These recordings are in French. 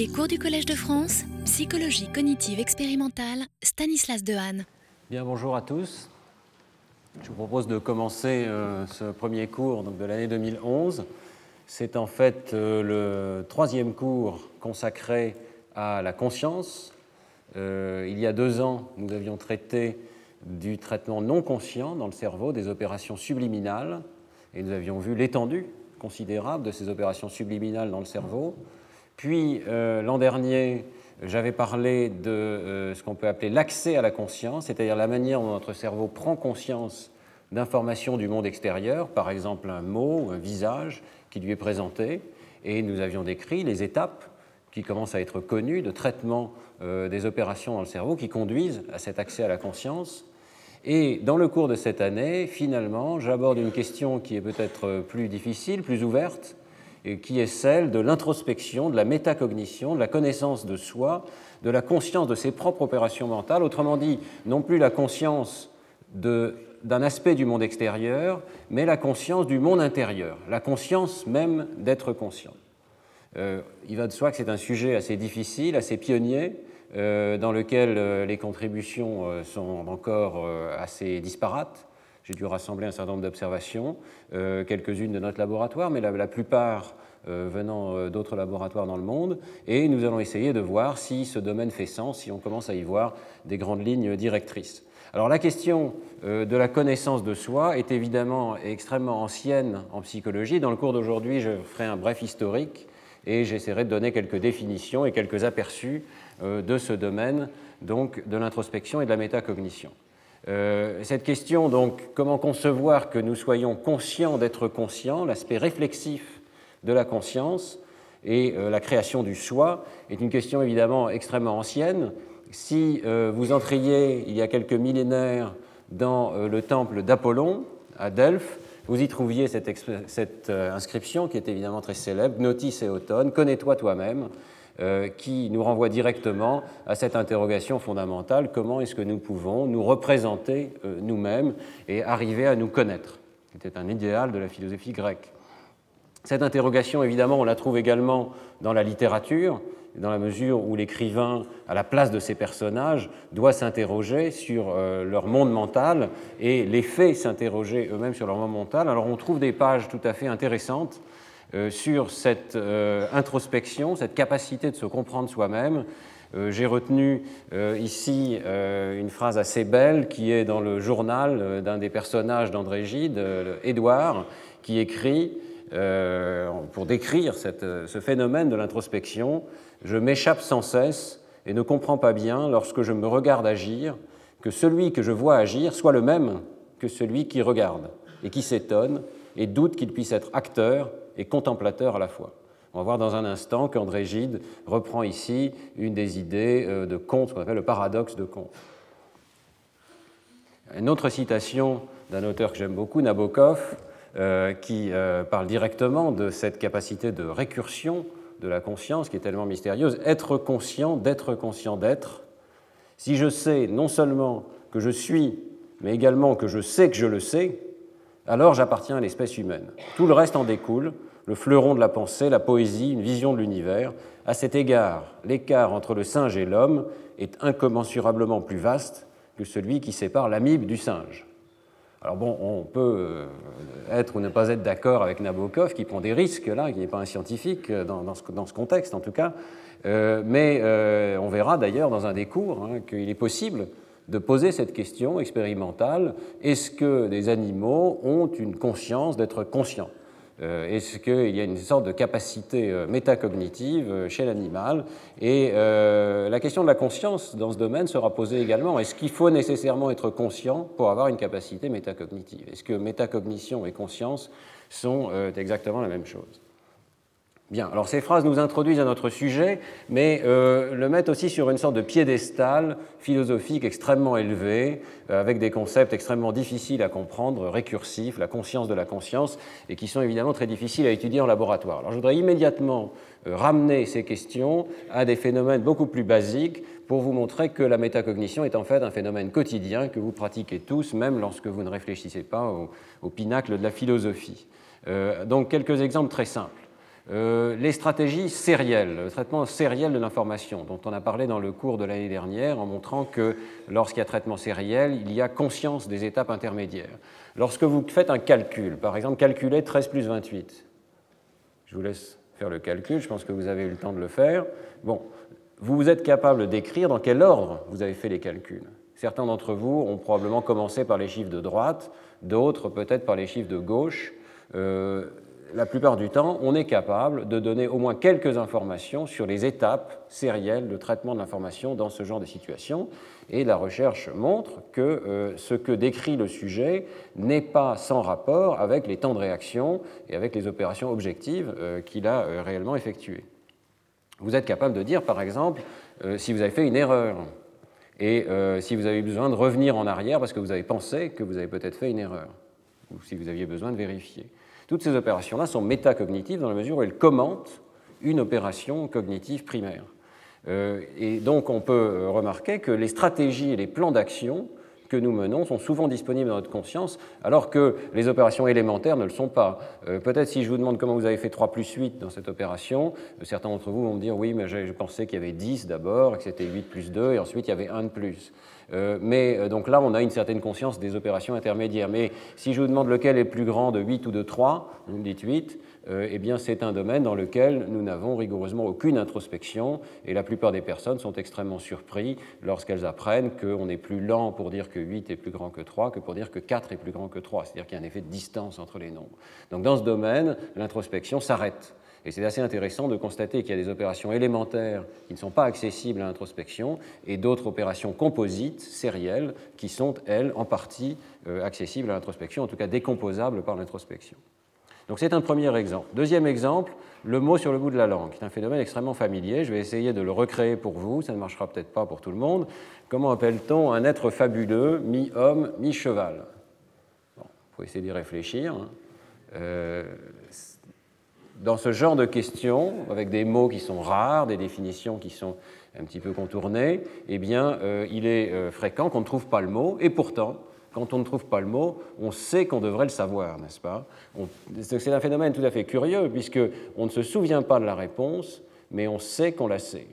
Les cours du Collège de France, psychologie cognitive expérimentale, Stanislas Dehaene. Bien, bonjour à tous. Je vous propose de commencer euh, ce premier cours de l'année 2011. C'est en fait euh, le troisième cours consacré à la conscience. Euh, il y a deux ans, nous avions traité du traitement non conscient dans le cerveau des opérations subliminales et nous avions vu l'étendue considérable de ces opérations subliminales dans le cerveau. Puis euh, l'an dernier, j'avais parlé de euh, ce qu'on peut appeler l'accès à la conscience, c'est-à-dire la manière dont notre cerveau prend conscience d'informations du monde extérieur, par exemple un mot un visage qui lui est présenté, et nous avions décrit les étapes qui commencent à être connues de traitement euh, des opérations dans le cerveau qui conduisent à cet accès à la conscience. Et dans le cours de cette année, finalement, j'aborde une question qui est peut-être plus difficile, plus ouverte, qui est celle de l'introspection, de la métacognition, de la connaissance de soi, de la conscience de ses propres opérations mentales, autrement dit, non plus la conscience d'un aspect du monde extérieur, mais la conscience du monde intérieur, la conscience même d'être conscient. Euh, il va de soi que c'est un sujet assez difficile, assez pionnier, euh, dans lequel euh, les contributions sont encore assez disparates. J'ai dû rassembler un certain nombre d'observations, euh, quelques-unes de notre laboratoire, mais la, plupart euh, venant euh, d'autres laboratoires dans le monde. Et nous allons essayer de voir si ce domaine fait sens, si on commence à y voir des grandes lignes directrices. Alors la question de la connaissance de soi est évidemment extrêmement ancienne en psychologie. Dans le cours d'aujourd'hui, je ferai un bref historique et j'essaierai de donner quelques définitions et quelques aperçus de ce domaine, donc de l'introspection et de la métacognition. Euh, cette question, donc, comment concevoir que nous soyons conscients d'être conscients, l'aspect réflexif de la conscience et euh, la création du soi, est une question évidemment extrêmement ancienne. Si euh, vous entriez il y a quelques millénaires dans le temple d'Apollon à Delphes, vous y trouviez cette, inscription qui est évidemment très célèbre, Notice et automne, connais-toi toi-même. Euh, qui nous renvoie directement à cette interrogation fondamentale comment est-ce que nous pouvons nous représenter euh, nous-mêmes et arriver à nous connaître? C'était un idéal de la philosophie grecque. Cette interrogation, évidemment, on la trouve également dans la littérature, dans la mesure où l'écrivain, à la place de ses personnages, doit s'interroger sur euh, leur monde mental et les faits s'interroger eux-mêmes sur leur monde mental. Alors on trouve des pages tout à fait intéressantes sur cette euh, introspection, cette capacité de se comprendre soi-même. Euh, j'ai retenu ici une phrase assez belle qui est dans le journal d'un des personnages d'André Gide, Édouard, qui écrit, pour décrire ce phénomène de l'introspection, Je m'échappe sans cesse et ne comprends pas bien, lorsque je me regarde agir, que celui que je vois agir soit le même que celui qui regarde et qui s'étonne et doute qu'il puisse être acteur et contemplateur à la fois. On va voir dans un instant qu'André Gide reprend ici une des idées euh, de Comte, ce qu'on appelle le paradoxe de Comte. Une autre citation d'un auteur que j'aime beaucoup, Nabokov, euh, qui euh, parle directement de cette capacité de récursion de la conscience qui est tellement mystérieuse. Être conscient d'être conscient d'être. Si je sais non seulement que je suis, mais également que je sais que je le sais, alors j'appartiens à l'espèce humaine. Tout le reste en découle, le fleuron de la pensée, la poésie, une vision de l'univers. À cet égard, l'écart entre le singe et l'homme est incommensurablement plus vaste que celui qui sépare l'amibe du singe. Alors bon, on peut euh, être ou ne pas être d'accord avec Nabokov, qui prend des risques là, qui n'est pas un scientifique euh, dans, ce, contexte en tout cas, euh, mais on verra d'ailleurs dans un des cours hein, qu'il est possible de poser cette question expérimentale, est-ce que des animaux ont une conscience d'être conscients? Est-ce qu'il y a une sorte de capacité euh, métacognitive euh, chez l'animal Et la question de la conscience dans ce domaine sera posée également. Est-ce qu'il faut nécessairement être conscient pour avoir une capacité métacognitive? Est-ce que métacognition et conscience sont exactement la même chose? Bien, alors ces phrases nous introduisent à notre sujet, mais euh, le mettent aussi sur une sorte de piédestal philosophique extrêmement élevé, euh, avec des concepts extrêmement difficiles à comprendre, récursifs, la conscience de la conscience, et qui sont évidemment très difficiles à étudier en laboratoire. Alors je voudrais immédiatement euh, ramener ces questions à des phénomènes beaucoup plus basiques pour vous montrer que la métacognition est en fait un phénomène quotidien que vous pratiquez tous, même lorsque vous ne réfléchissez pas au, pinacle de la philosophie. donc quelques exemples très simples. Euh, les stratégies sérielles, le traitement sériel de l'information, dont on a parlé dans le cours de l'année dernière en montrant que lorsqu'il y a traitement sériel, il y a conscience des étapes intermédiaires. Lorsque vous faites un calcul, par exemple calculer 13 plus 28, je vous laisse faire le calcul, je pense que vous avez eu le temps de le faire. Bon, vous êtes capable d'écrire dans quel ordre vous avez fait les calculs. Certains d'entre vous ont probablement commencé par les chiffres de droite, d'autres peut-être par les chiffres de gauche. Euh, la plupart du temps, on est capable de donner au moins quelques informations sur les étapes sérielles de traitement de l'information dans ce genre de situation. Et la recherche montre que euh, ce que décrit le sujet n'est pas sans rapport avec les temps de réaction et avec les opérations objectives euh, qu'il a euh, réellement effectuées. Vous êtes capable de dire, par exemple, si vous avez fait une erreur et si vous avez besoin de revenir en arrière parce que vous avez pensé que vous avez peut-être fait une erreur, ou si vous aviez besoin de vérifier. Toutes ces opérations-là sont métacognitives dans la mesure où elles commentent une opération cognitive primaire. Euh, et donc on peut euh, remarquer que les stratégies et les plans d'action que nous menons sont souvent disponibles dans notre conscience, alors que les opérations élémentaires ne le sont pas. Euh, peut-être si je vous demande comment vous avez fait 3 plus 8 dans cette opération, certains d'entre vous vont me dire oui, mais je pensais qu'il y avait 10 d'abord, que c'était 8 plus 2, et ensuite il y avait 1 de plus. Euh, mais euh, donc là, on a une certaine conscience des opérations intermédiaires. Mais si je vous demande lequel est plus grand de 8 ou de 3, vous me dites 8, euh, eh bien c'est un domaine dans lequel nous n'avons rigoureusement aucune introspection et la plupart des personnes sont extrêmement surpris lorsqu'elles apprennent qu'on est plus lent pour dire que 8 est plus grand que 3 que pour dire que 4 est plus grand que 3, c'est-à-dire qu'il y a un effet de distance entre les nombres. Donc dans ce domaine, l'introspection s'arrête. Et c'est assez intéressant de constater qu'il y a des opérations élémentaires qui ne sont pas accessibles à l'introspection et d'autres opérations composites, sérielles, qui sont, elles, en partie euh, accessibles à l'introspection, en tout cas décomposables par l'introspection. Donc c'est un premier exemple. Deuxième exemple, le mot sur le bout de la langue, qui est un phénomène extrêmement familier. Je vais essayer de le recréer pour vous, ça ne marchera peut-être pas pour tout le monde. Comment appelle-t-on un être fabuleux, mi-homme, mi-cheval? Bon, Il faut essayer d'y réfléchir. Hein. Euh, dans ce genre de questions, avec des mots qui sont rares, des définitions qui sont un petit peu contournées, eh bien, euh, il est euh, fréquent qu'on ne trouve pas le mot, et pourtant, quand on ne trouve pas le mot, on sait qu'on devrait le savoir, n'est-ce pas? C'est un phénomène tout à fait curieux, puisqu'on ne se souvient pas de la réponse, mais on sait qu'on la sait.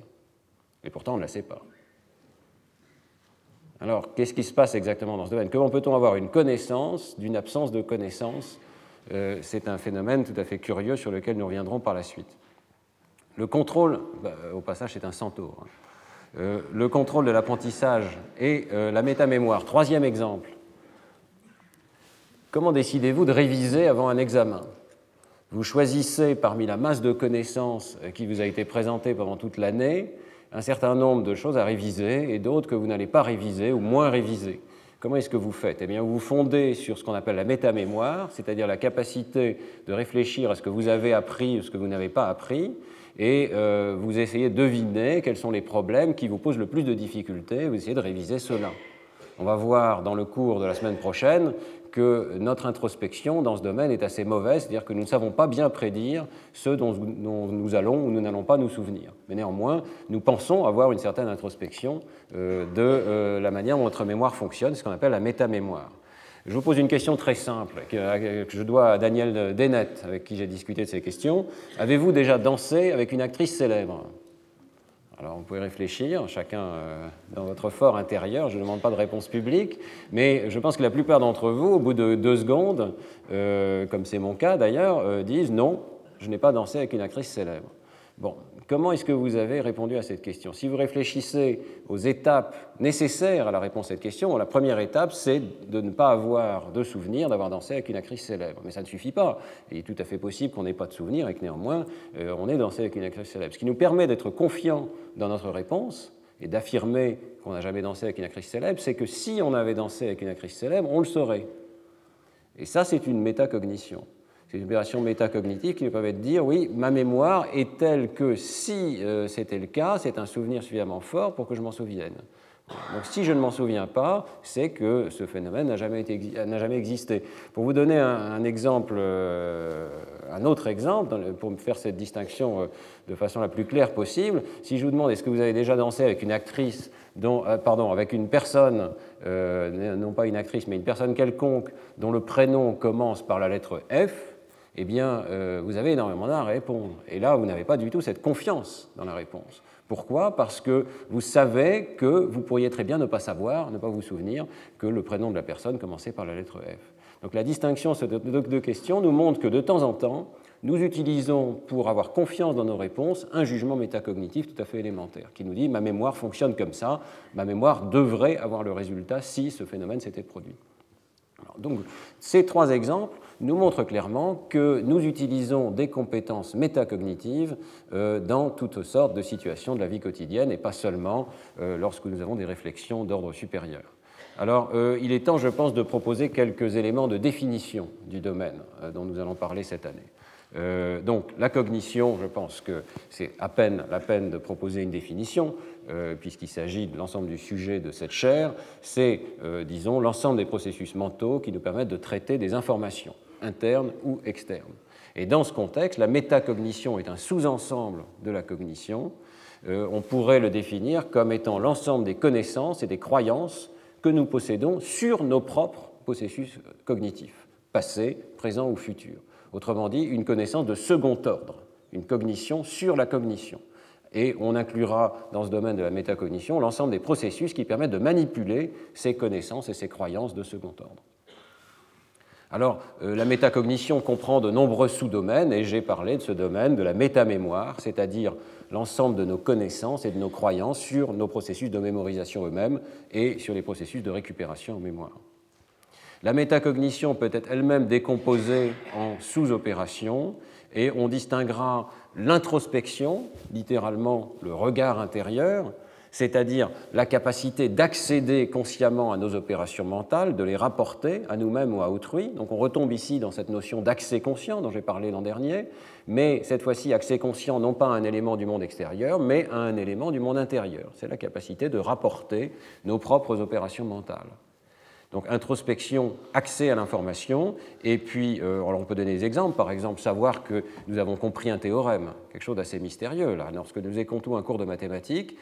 Et pourtant, on ne la sait pas. Alors, qu'est-ce qui se passe exactement dans ce domaine? Comment peut-on avoir une connaissance d'une absence de connaissance c'est un phénomène tout à fait curieux sur lequel nous reviendrons par la suite. Le contrôle, bah, au passage, c'est un centaure. Hein. Euh, le contrôle de l'apprentissage et euh, la métamémoire. Troisième exemple. Comment décidez-vous de réviser avant un examen? Vous choisissez parmi la masse de connaissances qui vous a été présentée pendant toute l'année un certain nombre de choses à réviser et d'autres que vous n'allez pas réviser ou moins réviser. Comment est-ce que vous faites? Eh bien, vous vous fondez sur ce qu'on appelle la métamémoire, c'est-à-dire la capacité de réfléchir à ce que vous avez appris ou ce que vous n'avez pas appris, et euh, vous essayez de deviner quels sont les problèmes qui vous posent le plus de difficultés, vous essayez de réviser cela. On va voir dans le cours de la semaine prochaine que notre introspection dans ce domaine est assez mauvaise, c'est-à-dire que nous ne savons pas bien prédire ce dont nous allons ou nous n'allons pas nous souvenir. Mais néanmoins, nous pensons avoir une certaine introspection euh, de euh, la manière dont notre mémoire fonctionne, ce qu'on appelle la métamémoire. Je vous pose une question très simple que, je dois à Daniel Dennett, avec qui j'ai discuté de ces questions. Avez-vous déjà dansé avec une actrice célèbre? Alors vous pouvez réfléchir, chacun euh, dans votre fort intérieur, je ne demande pas de réponse publique, mais je pense que la plupart d'entre vous, au bout de deux secondes, euh, comme c'est mon cas d'ailleurs, euh, disent non, je n'ai pas dansé avec une actrice célèbre. Bon, comment est-ce que vous avez répondu à cette question? Si vous réfléchissez aux étapes nécessaires à la réponse à cette question, la première étape, c'est de ne pas avoir de souvenir d'avoir dansé avec une actrice célèbre. Mais ça ne suffit pas. Il est tout à fait possible qu'on n'ait pas de souvenir et que néanmoins, euh, on ait dansé avec une actrice célèbre. Ce qui nous permet d'être confiant dans notre réponse et d'affirmer qu'on n'a jamais dansé avec une actrice célèbre, c'est que si on avait dansé avec une actrice célèbre, on le saurait. Et ça, c'est une métacognition. C'est une opération métacognitive qui nous permet de dire oui, ma mémoire est telle que si euh, c'était le cas, c'est un souvenir suffisamment fort pour que je m'en souvienne. Donc si je ne m'en souviens pas, c'est que ce phénomène n'a jamais, existé. Pour vous donner un, exemple, euh, un autre exemple, pour me faire cette distinction euh, de façon la plus claire possible, si je vous demande est-ce que vous avez déjà dansé avec une actrice, dont, pardon, avec une personne, non pas une actrice, mais une personne quelconque dont le prénom commence par la lettre F, eh bien, euh, vous avez énormément à répondre. Et là, vous n'avez pas du tout cette confiance dans la réponse. Pourquoi? Parce que vous savez que vous pourriez très bien ne pas savoir, ne pas vous souvenir que le prénom de la personne commençait par la lettre F. Donc la distinction sur ces deux questions nous montre que de temps en temps, nous utilisons pour avoir confiance dans nos réponses un jugement métacognitif tout à fait élémentaire qui nous dit ma mémoire fonctionne comme ça, ma mémoire devrait avoir le résultat si ce phénomène s'était produit. donc ces trois exemples nous montrent clairement que nous utilisons des compétences métacognitives euh, dans toutes sortes de situations de la vie quotidienne et pas seulement euh, lorsque nous avons des réflexions d'ordre supérieur. Alors, euh, il est temps, je pense, de proposer quelques éléments de définition du domaine dont nous allons parler cette année. Donc la cognition, je pense que c'est à peine la peine de proposer une définition, puisqu'il s'agit de l'ensemble du sujet de cette chaire, c'est, disons, l'ensemble des processus mentaux qui nous permettent de traiter des informations, internes ou externes. Et dans ce contexte, la métacognition est un sous-ensemble de la cognition. on pourrait le définir comme étant l'ensemble des connaissances et des croyances que nous possédons sur nos propres processus cognitifs, passés, présents ou futurs. Autrement dit, une connaissance de second ordre, une cognition sur la cognition. Et on inclura dans ce domaine de la métacognition l'ensemble des processus qui permettent de manipuler ces connaissances et ces croyances de second ordre. Alors, euh, la métacognition comprend de nombreux sous-domaines, et j'ai parlé de ce domaine de la métamémoire, c'est-à-dire l'ensemble de nos connaissances et de nos croyances sur nos processus de mémorisation eux-mêmes et sur les processus de récupération en mémoire. La métacognition peut être elle-même décomposée en sous-opérations et on distinguera l'introspection, littéralement le regard intérieur, c'est-à-dire la capacité d'accéder consciemment à nos opérations mentales, de les rapporter à nous-mêmes ou à autrui. Donc on retombe ici dans cette notion d'accès conscient dont j'ai parlé l'an dernier, mais cette fois-ci accès conscient non pas à un élément du monde extérieur, mais à un élément du monde intérieur. C'est la capacité de rapporter nos propres opérations mentales. Donc introspection, accès à l'information, et puis euh, on peut donner des exemples, par exemple savoir que nous avons compris un théorème, quelque chose d'assez mystérieux. Là. Lorsque nous écoutons un cours de mathématiques,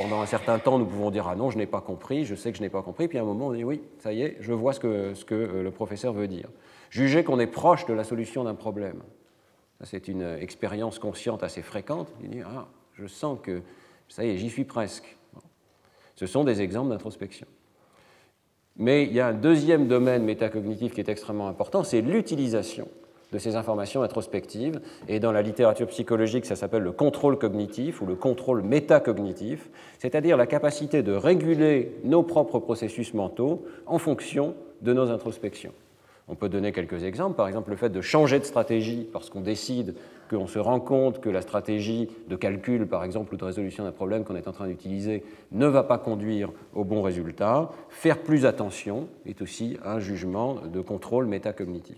pendant un certain temps, nous pouvons dire Ah non, je n'ai pas compris, je sais que je n'ai pas compris, puis à un moment, on dit Oui, ça y est, je vois ce que, ce que euh, le professeur veut dire. Juger qu'on est proche de la solution d'un problème. C'est une expérience consciente assez fréquente. dit Ah, je sens que ça y est, j'y suis presque. Ce sont des exemples d'introspection. Mais il y a un deuxième domaine métacognitif qui est extrêmement important, c'est l'utilisation de ces informations introspectives. Et dans la littérature psychologique, ça s'appelle le contrôle cognitif ou le contrôle métacognitif, c'est-à-dire la capacité de réguler nos propres processus mentaux en fonction de nos introspections. On peut donner quelques exemples, par exemple le fait de changer de stratégie parce qu'on décide qu'on se rend compte que la stratégie de calcul, par exemple, ou de résolution d'un problème qu'on est en train d'utiliser ne va pas conduire au bon résultat. Faire plus attention est aussi un jugement de contrôle métacognitif.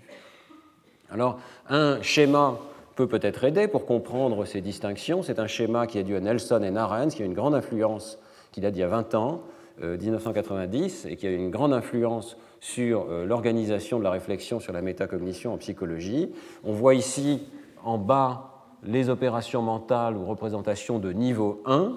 Alors, un schéma peut peut-être aider pour comprendre ces distinctions. C'est un schéma qui est dû à Nelson et Narens, qui a une grande influence, qui date d'il y a 20 ans, 1990, euh, et qui a une grande influence sur euh, l'organisation de la réflexion sur la métacognition en psychologie. On voit ici en bas les opérations mentales ou représentations de niveau 1,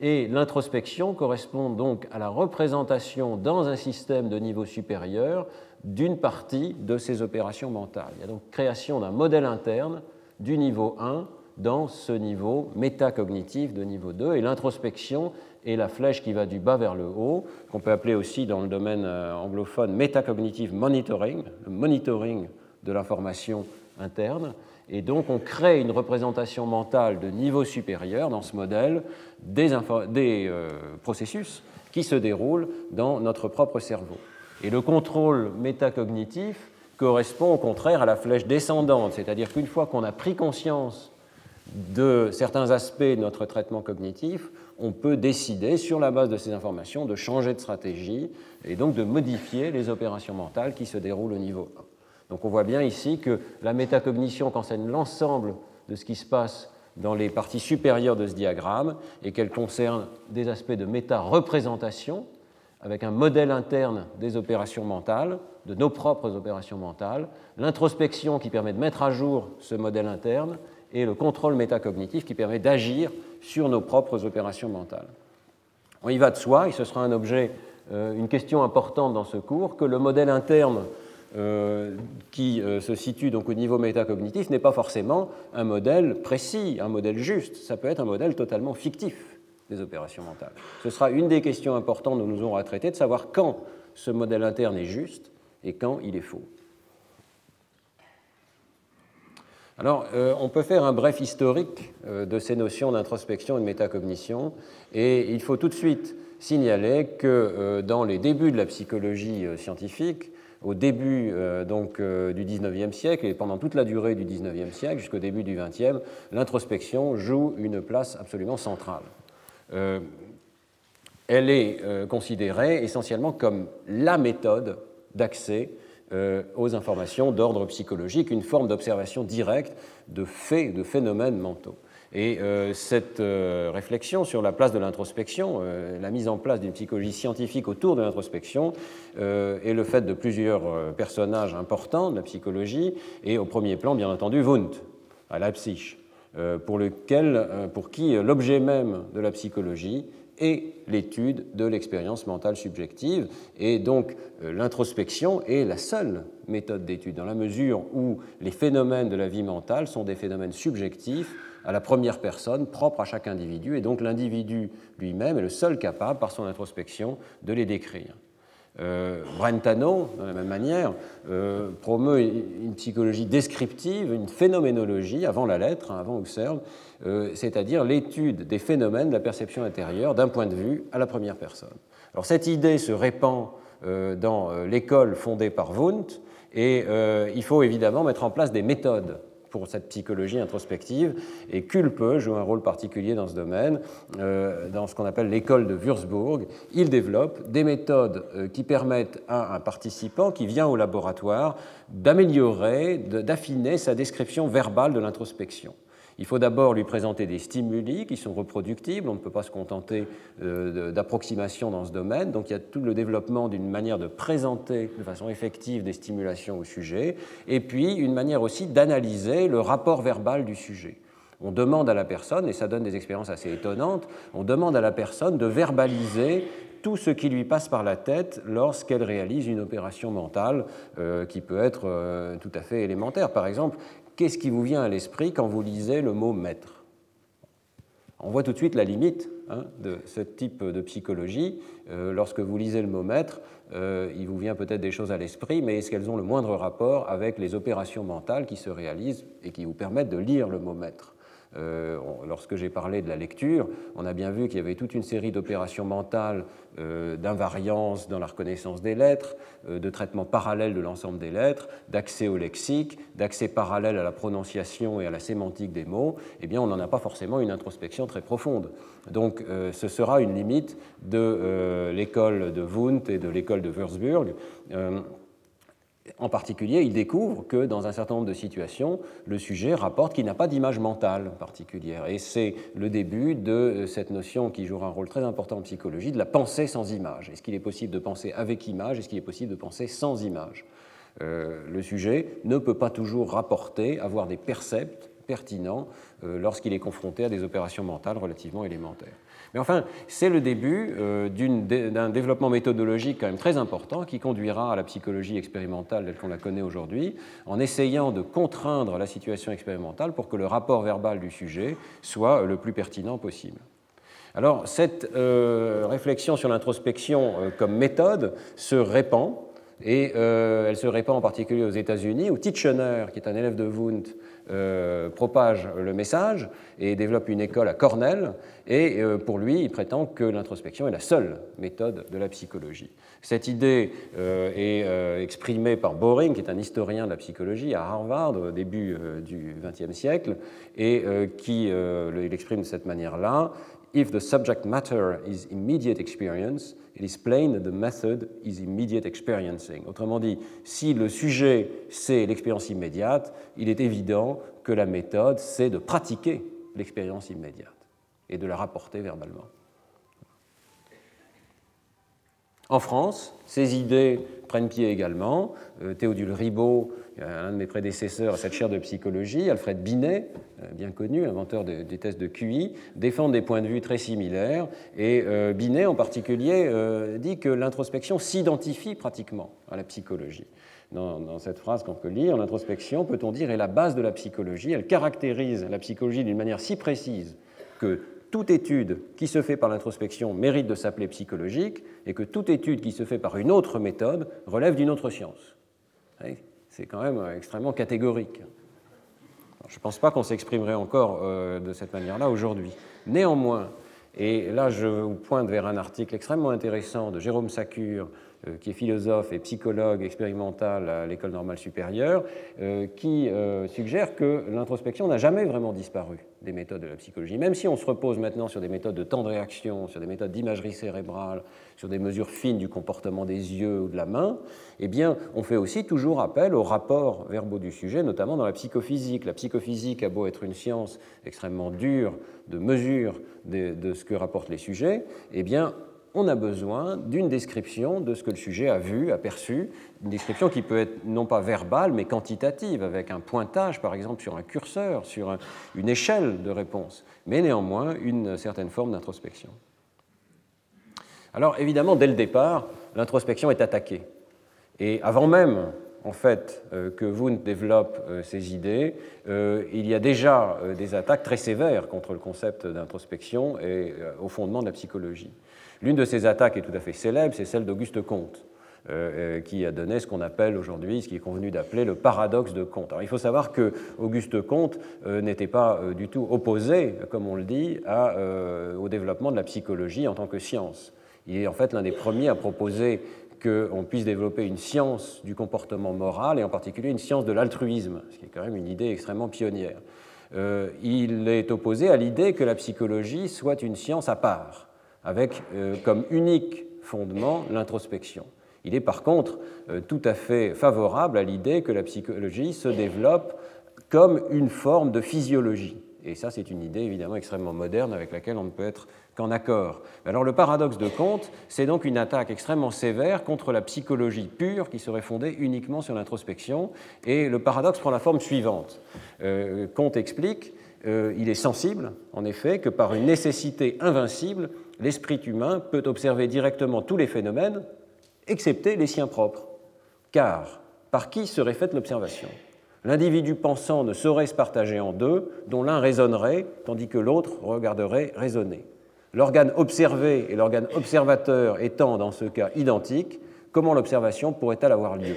et l'introspection correspond donc à la représentation dans un système de niveau supérieur d'une partie de ces opérations mentales. Il y a donc création d'un modèle interne du niveau 1 dans ce niveau métacognitif de niveau 2, et l'introspection est la flèche qui va du bas vers le haut, qu'on peut appeler aussi dans le domaine euh, anglophone métacognitive monitoring, le monitoring de l'information interne. Et donc on crée une représentation mentale de niveau supérieur dans ce modèle des, euh, processus qui se déroulent dans notre propre cerveau. Et le contrôle métacognitif correspond au contraire à la flèche descendante, c'est-à-dire qu'une fois qu'on a pris conscience de certains aspects de notre traitement cognitif, on peut décider, sur la base de ces informations, de changer de stratégie et donc de modifier les opérations mentales qui se déroulent au niveau 1. Donc on voit bien ici que la métacognition concerne l'ensemble de ce qui se passe dans les parties supérieures de ce diagramme et qu'elle concerne des aspects de méta-représentation avec un modèle interne des opérations mentales, de nos propres opérations mentales, l'introspection qui permet de mettre à jour ce modèle interne et le contrôle métacognitif qui permet d'agir sur nos propres opérations mentales. On y va de soi, et ce sera un objet, euh, une question importante dans ce cours, que le modèle interne qui se situe donc au niveau métacognitif n'est pas forcément un modèle précis, un modèle juste. Ça peut être un modèle totalement fictif des opérations mentales. Ce sera une des questions importantes dont nous aurons à traiter, de savoir quand ce modèle interne est juste et quand il est faux. Alors, euh, on peut faire un bref historique euh, de ces notions d'introspection et de métacognition, et il faut tout de suite signaler que euh, dans les débuts de la psychologie scientifique, au début donc, du XIXe siècle et pendant toute la durée du XIXe siècle jusqu'au début du XXe, l'introspection joue une place absolument centrale. Elle est considérée essentiellement comme la méthode d'accès euh, aux informations d'ordre psychologique, une forme d'observation directe de faits, de phénomènes mentaux. Et euh, cette euh, réflexion sur la place de l'introspection, la mise en place d'une psychologie scientifique autour de l'introspection, est le fait de plusieurs personnages importants de la psychologie, et au premier plan, bien entendu, Wundt, à Leipzig, pour, lequel, pour qui l'objet même de la psychologie et l'étude de l'expérience mentale subjective. Et donc euh, l'introspection est la seule méthode d'étude, dans la mesure où les phénomènes de la vie mentale sont des phénomènes subjectifs à la première personne, propres à chaque individu, et donc l'individu lui-même est le seul capable, par son introspection, de les décrire. Euh, Brentano, de la même manière, euh, promeut une psychologie descriptive, une phénoménologie, avant la lettre, hein, avant Husserl, euh, c'est-à-dire l'étude des phénomènes de la perception intérieure d'un point de vue à la première personne. Alors cette idée se répand dans l'école fondée par Wundt, et il faut évidemment mettre en place des méthodes pour cette psychologie introspective. Et Kulpe joue un rôle particulier dans ce domaine, euh, dans ce qu'on appelle l'école de Würzburg. Il développe des méthodes euh, qui permettent à un participant qui vient au laboratoire d'améliorer, d'affiner sa description verbale de l'introspection. Il faut d'abord lui présenter des stimuli qui sont reproductibles. On ne peut pas se contenter euh, d'approximations dans ce domaine. Donc il y a tout le développement d'une manière de présenter de façon effective des stimulations au sujet. Et puis une manière aussi d'analyser le rapport verbal du sujet. On demande à la personne, et ça donne des expériences assez étonnantes, on demande à la personne de verbaliser tout ce qui lui passe par la tête lorsqu'elle réalise une opération mentale euh, qui peut être euh, tout à fait élémentaire. Par exemple, qu'est-ce qui vous vient à l'esprit quand vous lisez le mot maître? On voit tout de suite la limite hein, de ce type de psychologie. Euh, lorsque vous lisez le mot maître, euh, il vous vient peut-être des choses à l'esprit, mais est-ce qu'elles ont le moindre rapport avec les opérations mentales qui se réalisent et qui vous permettent de lire le mot maître? Euh, lorsque j'ai parlé de la lecture, on a bien vu qu'il y avait toute une série d'opérations mentales euh, d'invariance dans la reconnaissance des lettres, euh, de traitement parallèle de l'ensemble des lettres, d'accès au lexique, d'accès parallèle à la prononciation et à la sémantique des mots. Eh bien, on n'en a pas forcément une introspection très profonde. Donc, ce sera une limite de l'école de Wundt et de l'école de Würzburg en particulier, il découvre que dans un certain nombre de situations, le sujet rapporte qu'il n'a pas d'image mentale particulière. Et c'est le début de cette notion qui jouera un rôle très important en psychologie, de la pensée sans image. Est-ce qu'il est possible de penser avec image? Est-ce qu'il est possible de penser sans image? Euh, Le sujet ne peut pas toujours rapporter, avoir des percepts pertinents euh, lorsqu'il est confronté à des opérations mentales relativement élémentaires. Mais enfin, c'est le début euh, d'un développement méthodologique quand même très important qui conduira à la psychologie expérimentale telle qu'on la connaît aujourd'hui, en essayant de contraindre la situation expérimentale pour que le rapport verbal du sujet soit le plus pertinent possible. Alors, cette euh, réflexion sur l'introspection euh, comme méthode se répand, et elle se répand en particulier aux États-Unis, où Titchener, qui est un élève de Wundt, euh, propage le message et développe une école à Cornell. Et euh, pour lui, il prétend que l'introspection est la seule méthode de la psychologie. Cette idée euh, est exprimée par Boring, qui est un historien de la psychologie à Harvard au début du XXe siècle, et qui l'exprime de cette manière-là. If the subject matter is immediate experience, it is plain that the method is immediate experiencing. Autrement dit, si le sujet c'est l'expérience immédiate, il est évident que la méthode c'est de pratiquer l'expérience immédiate et de la rapporter verbalement. En France, ces idées prennent pied également. Euh, Théodule Ribot, un de mes prédécesseurs à cette chaire de psychologie, Alfred Binet, euh, bien connu, inventeur des tests de QI, défendent des points de vue très similaires. Et euh, Binet, en particulier, dit que l'introspection s'identifie pratiquement à la psychologie. Dans, dans, cette phrase qu'on peut lire, l'introspection, peut-on dire, est la base de la psychologie. Elle caractérise la psychologie d'une manière si précise que toute étude qui se fait par l'introspection mérite de s'appeler psychologique et que toute étude qui se fait par une autre méthode relève d'une autre science. C'est quand même extrêmement catégorique. je ne pense pas qu'on s'exprimerait encore euh, de cette manière-là aujourd'hui. Néanmoins, et là je vous pointe vers un article extrêmement intéressant de Jérôme Sacure euh, qui est philosophe et psychologue expérimental à l'École normale supérieure, euh, qui euh, suggère que l'introspection n'a jamais vraiment disparu des méthodes de la psychologie. Même si on se repose maintenant sur des méthodes de temps de réaction, sur des méthodes d'imagerie cérébrale, sur des mesures fines du comportement des yeux ou de la main, eh bien, on fait aussi toujours appel aux rapports verbaux du sujet, notamment dans la psychophysique. La psychophysique a beau être une science extrêmement dure de mesure de ce que rapportent les sujets, eh bien, on a besoin d'une description de ce que le sujet a vu, a perçu, une description qui peut être non pas verbale, mais quantitative, avec un pointage, par exemple, sur un curseur, sur une échelle de réponse, mais néanmoins une certaine forme d'introspection. Alors évidemment, dès le départ, l'introspection est attaquée. Et avant même, en fait, euh, que Wundt développe euh, ces idées, euh, il y a déjà des attaques très sévères contre le concept d'introspection et au fondement de la psychologie. L'une de ces attaques est tout à fait célèbre, c'est celle d'Auguste Comte, euh, euh, qui a donné ce qu'on appelle aujourd'hui, ce qui est convenu d'appeler le paradoxe de Comte. Alors, il faut savoir que Auguste Comte euh, n'était pas du tout opposé, comme on le dit, au développement de la psychologie en tant que science. Il est en fait l'un des premiers à proposer qu'on puisse développer une science du comportement moral et en particulier une science de l'altruisme, ce qui est quand même une idée extrêmement pionnière. il est opposé à l'idée que la psychologie soit une science à part avec euh, comme unique fondement l'introspection. Il est par contre euh, tout à fait favorable à l'idée que la psychologie se développe comme une forme de physiologie. Et ça, c'est une idée évidemment extrêmement moderne avec laquelle on ne peut être qu'en accord. Alors le paradoxe de Comte, c'est donc une attaque extrêmement sévère contre la psychologie pure qui serait fondée uniquement sur l'introspection. Et le paradoxe prend la forme suivante. Euh, Comte explique, il est sensible, en effet, que par une nécessité invincible, l'esprit humain peut observer directement tous les phénomènes, excepté les siens propres. Car par qui serait faite l'observation? L'individu pensant ne saurait se partager en deux, dont l'un raisonnerait, tandis que l'autre regarderait raisonner. L'organe observé et l'organe observateur étant dans ce cas identiques, comment l'observation pourrait-elle avoir lieu?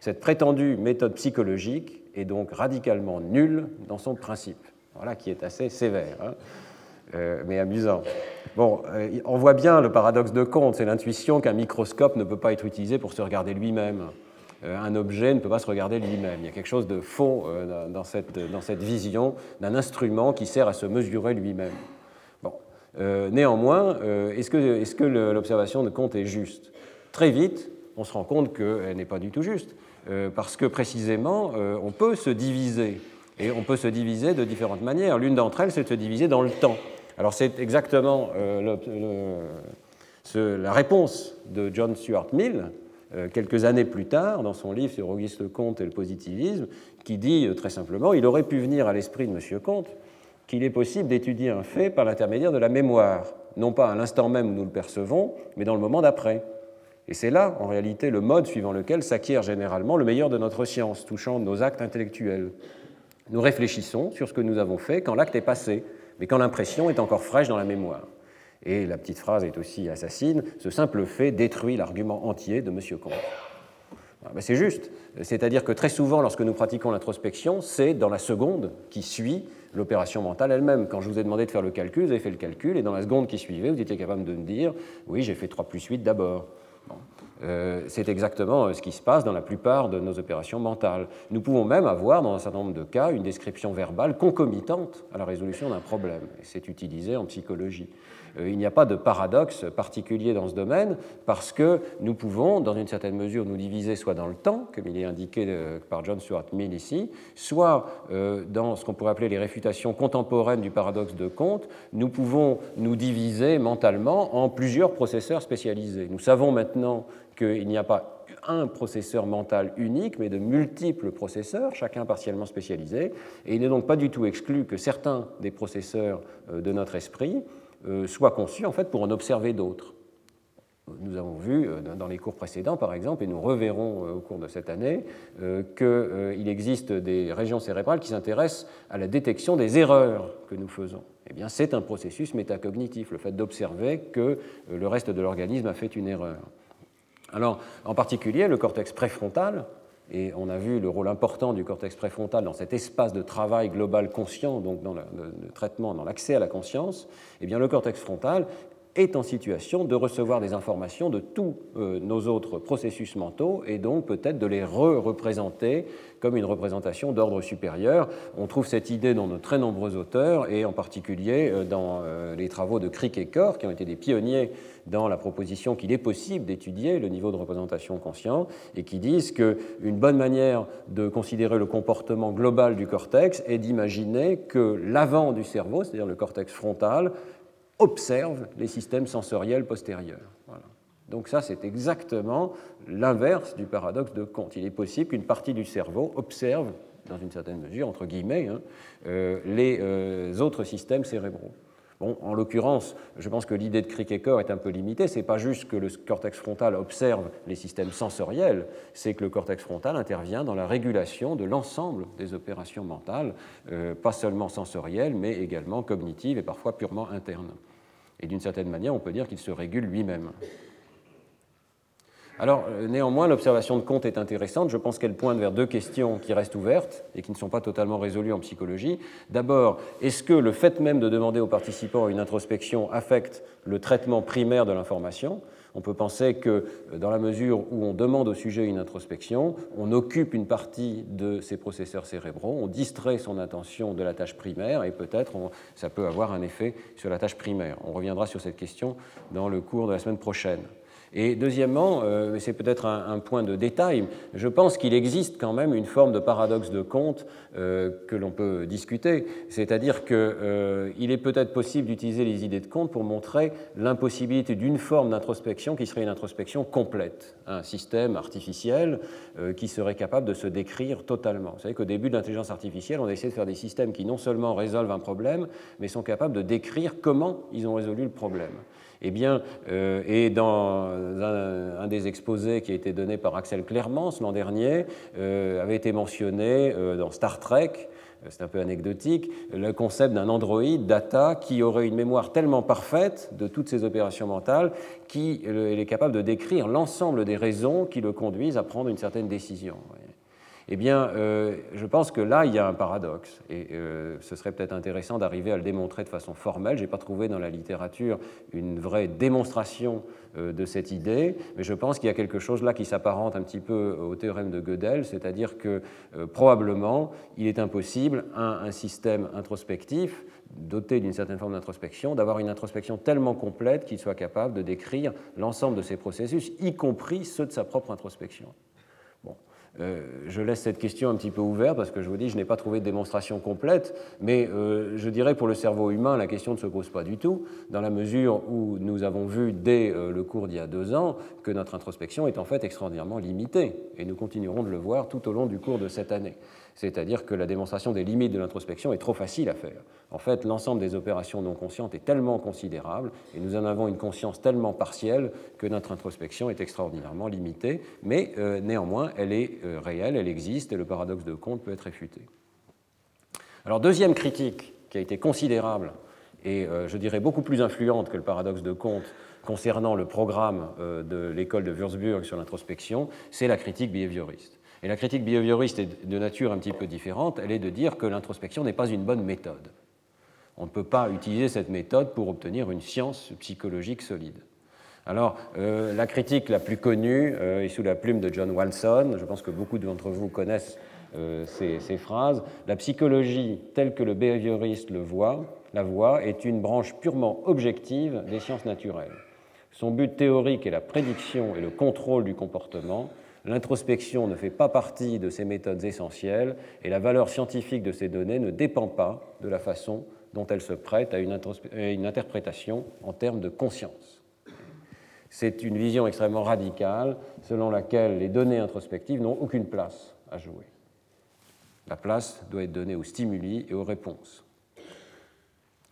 Cette prétendue méthode psychologique est donc radicalement nulle dans son principe. Voilà qui est assez sévère. Hein. Euh, mais amusant. Bon, euh, on voit bien le paradoxe de Comte, c'est l'intuition qu'un microscope ne peut pas être utilisé pour se regarder lui-même. Euh, un objet ne peut pas se regarder lui-même. Il y a quelque chose de faux dans cette, dans cette vision d'un instrument qui sert à se mesurer lui-même. Bon. néanmoins, est-ce que, est que l'observation de Comte est juste? Très vite, on se rend compte qu'elle n'est pas du tout juste, parce que précisément, on peut se diviser. Et on peut se diviser de différentes manières. L'une d'entre elles, c'est de se diviser dans le temps. Alors c'est exactement euh, la réponse de John Stuart Mill, euh, quelques années plus tard, dans son livre sur Auguste Comte et le positivisme, qui dit euh, très simplement, il aurait pu venir à l'esprit de M. Comte qu'il est possible d'étudier un fait par l'intermédiaire de la mémoire, non pas à l'instant même où nous le percevons, mais dans le moment d'après. Et c'est là, en réalité, le mode suivant lequel s'acquiert généralement le meilleur de notre science, touchant nos actes intellectuels. Nous réfléchissons sur ce que nous avons fait quand l'acte est passé, mais quand l'impression est encore fraîche dans la mémoire. Et la petite phrase est aussi assassine, ce simple fait détruit l'argument entier de M. Comte. Ah, ben, c'est juste, c'est-à-dire que très souvent, lorsque nous pratiquons l'introspection, c'est dans la seconde qui suit l'opération mentale elle-même. Quand je vous ai demandé de faire le calcul, vous avez fait le calcul, et dans la seconde qui suivait, vous étiez capable de me dire, oui, j'ai fait 3 plus 8 d'abord. Euh, c'est exactement ce qui se passe dans la plupart de nos opérations mentales. Nous pouvons même avoir, dans un certain nombre de cas, une description verbale concomitante à la résolution d'un problème. c'est utilisé en psychologie. Euh, il n'y a pas de paradoxe particulier dans ce domaine parce que nous pouvons, dans une certaine mesure, nous diviser soit dans le temps, comme il est indiqué euh, par John Stuart Mill ici, soit euh, dans ce qu'on pourrait appeler les réfutations contemporaines du paradoxe de Comte, nous pouvons nous diviser mentalement en plusieurs processeurs spécialisés. Nous savons maintenant qu'il n'y a pas un processeur mental unique, mais de multiples processeurs, chacun partiellement spécialisé. Et il n'est donc pas du tout exclu que certains des processeurs de notre esprit euh, soit conçu en fait pour en observer d'autres. Nous avons vu euh, dans les cours précédents, par exemple, et nous reverrons euh, au cours de cette année, qu'il existe des régions cérébrales qui s'intéressent à la détection des erreurs que nous faisons. Eh bien, c'est un processus métacognitif, le fait d'observer que le reste de l'organisme a fait une erreur. Alors, en particulier, le cortex préfrontal, et on a vu le rôle important du cortex préfrontal dans cet espace de travail global conscient, donc dans le, traitement, dans l'accès à la conscience, eh bien le cortex frontal est en situation de recevoir des informations de tous euh, nos autres processus mentaux et donc peut-être de les re-représenter comme une représentation d'ordre supérieur. On trouve cette idée dans de très nombreux auteurs, et en particulier euh, dans euh, les travaux de Crick et Corr, qui ont été des pionniers dans la proposition qu'il est possible d'étudier le niveau de représentation conscient, et qui disent qu'une bonne manière de considérer le comportement global du cortex est d'imaginer que l'avant du cerveau, c'est-à-dire le cortex frontal, observe les systèmes sensoriels postérieurs. Donc ça, c'est exactement l'inverse du paradoxe de Comte. Il est possible qu'une partie du cerveau observe, dans une certaine mesure, entre guillemets, hein, euh, les euh, autres systèmes cérébraux. Bon, en l'occurrence, je pense que l'idée de et est un peu limitée. Ce n'est pas juste que le cortex frontal observe les systèmes sensoriels, c'est que le cortex frontal intervient dans la régulation de l'ensemble des opérations mentales, euh, pas seulement sensorielles, mais également cognitives et parfois purement internes. Et d'une certaine manière, on peut dire qu'il se régule lui-même. Alors, euh, néanmoins, l'observation de Comte est intéressante. Je pense qu'elle pointe vers deux questions qui restent ouvertes et qui ne sont pas totalement résolues en psychologie. D'abord, est-ce que le fait même de demander aux participants une introspection affecte le traitement primaire de l'information? On peut penser que, euh, dans la mesure où on demande au sujet une introspection, on occupe une partie de ses processeurs cérébraux, on distrait son attention de la tâche primaire et peut-être ça peut avoir un effet sur la tâche primaire. On reviendra sur cette question dans le cours de la semaine prochaine. Et deuxièmement, euh, c'est peut-être un, point de détail, je pense qu'il existe quand même une forme de paradoxe de compte euh, que l'on peut discuter, c'est-à-dire qu'il euh, est peut-être possible d'utiliser les idées de compte pour montrer l'impossibilité d'une forme d'introspection qui serait une introspection complète, un système artificiel qui serait capable de se décrire totalement. Vous savez qu'au début de l'intelligence artificielle, on a essayé de faire des systèmes qui non seulement résolvent un problème, mais sont capables de décrire comment ils ont résolu le problème. Eh bien, euh, et dans un, des exposés qui a été donné par Axel Clermans l'an dernier, euh, avait été mentionné euh, dans Star Trek, c'est un peu anecdotique, le concept d'un androïde data qui aurait une mémoire tellement parfaite de toutes ses opérations mentales qu'il est capable de décrire l'ensemble des raisons qui le conduisent à prendre une certaine décision. Eh bien, euh, je pense que là, il y a un paradoxe, et euh, ce serait peut-être intéressant d'arriver à le démontrer de façon formelle. Je n'ai pas trouvé dans la littérature une vraie démonstration euh, de cette idée, mais je pense qu'il y a quelque chose là qui s'apparente un petit peu au théorème de Gödel, c'est-à-dire que probablement, il est impossible à un système introspectif doté d'une certaine forme d'introspection, d'avoir une introspection tellement complète qu'il soit capable de décrire l'ensemble de ses processus, y compris ceux de sa propre introspection. Euh, je laisse cette question un petit peu ouverte parce que je vous dis, je n'ai pas trouvé de démonstration complète, mais euh, je dirais pour le cerveau humain, la question ne se pose pas du tout, dans la mesure où nous avons vu dès euh, le cours d'il y a deux ans que notre introspection est en fait extraordinairement limitée, et nous continuerons de le voir tout au long du cours de cette année c'est-à-dire que la démonstration des limites de l'introspection est trop facile à faire. En fait, l'ensemble des opérations non conscientes est tellement considérable et nous en avons une conscience tellement partielle que notre introspection est extraordinairement limitée, mais euh, néanmoins, elle est euh, réelle, elle existe et le paradoxe de Comte peut être réfuté. Alors, deuxième critique qui a été considérable et euh, je dirais beaucoup plus influente que le paradoxe de Comte concernant le programme de l'école de Würzburg sur l'introspection, c'est la critique behavioriste. Et la critique behavioriste est de nature un petit peu différente. Elle est de dire que l'introspection n'est pas une bonne méthode. On ne peut pas utiliser cette méthode pour obtenir une science psychologique solide. Alors, la critique la plus connue est sous la plume de John Walson. Je pense que beaucoup d'entre vous connaissent ces, ces, phrases. La psychologie, telle que le behavioriste le voit, la voit, est une branche purement objective des sciences naturelles. Son but théorique est la prédiction et le contrôle du comportement. L'introspection ne fait pas partie de ces méthodes essentielles et la valeur scientifique de ces données ne dépend pas de la façon dont elles se prêtent à une, interprétation en termes de conscience. C'est une vision extrêmement radicale selon laquelle les données introspectives n'ont aucune place à jouer. La place doit être donnée aux stimuli et aux réponses.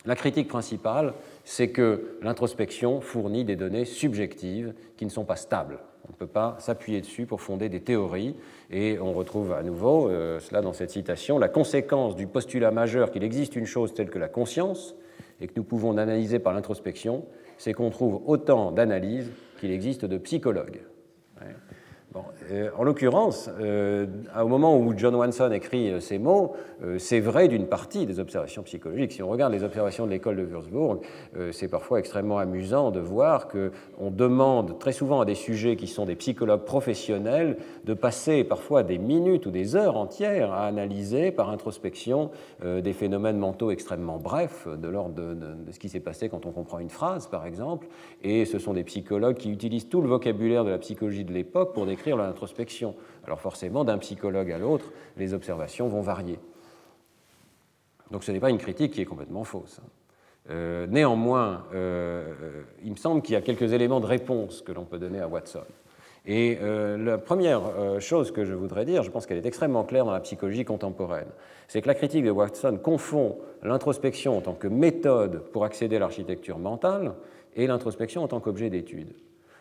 La critique principale, c'est que l'introspection fournit des données subjectives qui ne sont pas stables. On ne peut pas s'appuyer dessus pour fonder des théories. Et on retrouve à nouveau euh, cela dans cette citation. La conséquence du postulat majeur qu'il existe une chose telle que la conscience et que nous pouvons analyser par l'introspection, c'est qu'on trouve autant d'analyses qu'il existe de psychologues. Euh, en l'occurrence, euh, au moment où John Wanson écrit euh, ces mots, c'est vrai d'une partie des observations psychologiques. Si on regarde les observations de l'école de Würzburg, c'est parfois extrêmement amusant de voir qu'on demande très souvent à des sujets qui sont des psychologues professionnels de passer parfois des minutes ou des heures entières à analyser par introspection des phénomènes mentaux extrêmement brefs, de l'ordre de, de ce qui s'est passé quand on comprend une phrase, par exemple. Et ce sont des psychologues qui utilisent tout le vocabulaire de la psychologie de l'époque pour décrire l'introspection. Alors forcément, d'un psychologue à l'autre, les observations vont varier. Donc ce n'est pas une critique qui est complètement fausse. Hein. Euh, néanmoins, euh, il me semble qu'il y a quelques éléments de réponse que l'on peut donner à Watson. Et euh, la première chose que je voudrais dire, je pense qu'elle est extrêmement claire dans la psychologie contemporaine, c'est que la critique de Watson confond l'introspection en tant que méthode pour accéder à l'architecture mentale et l'introspection en tant qu'objet d'étude.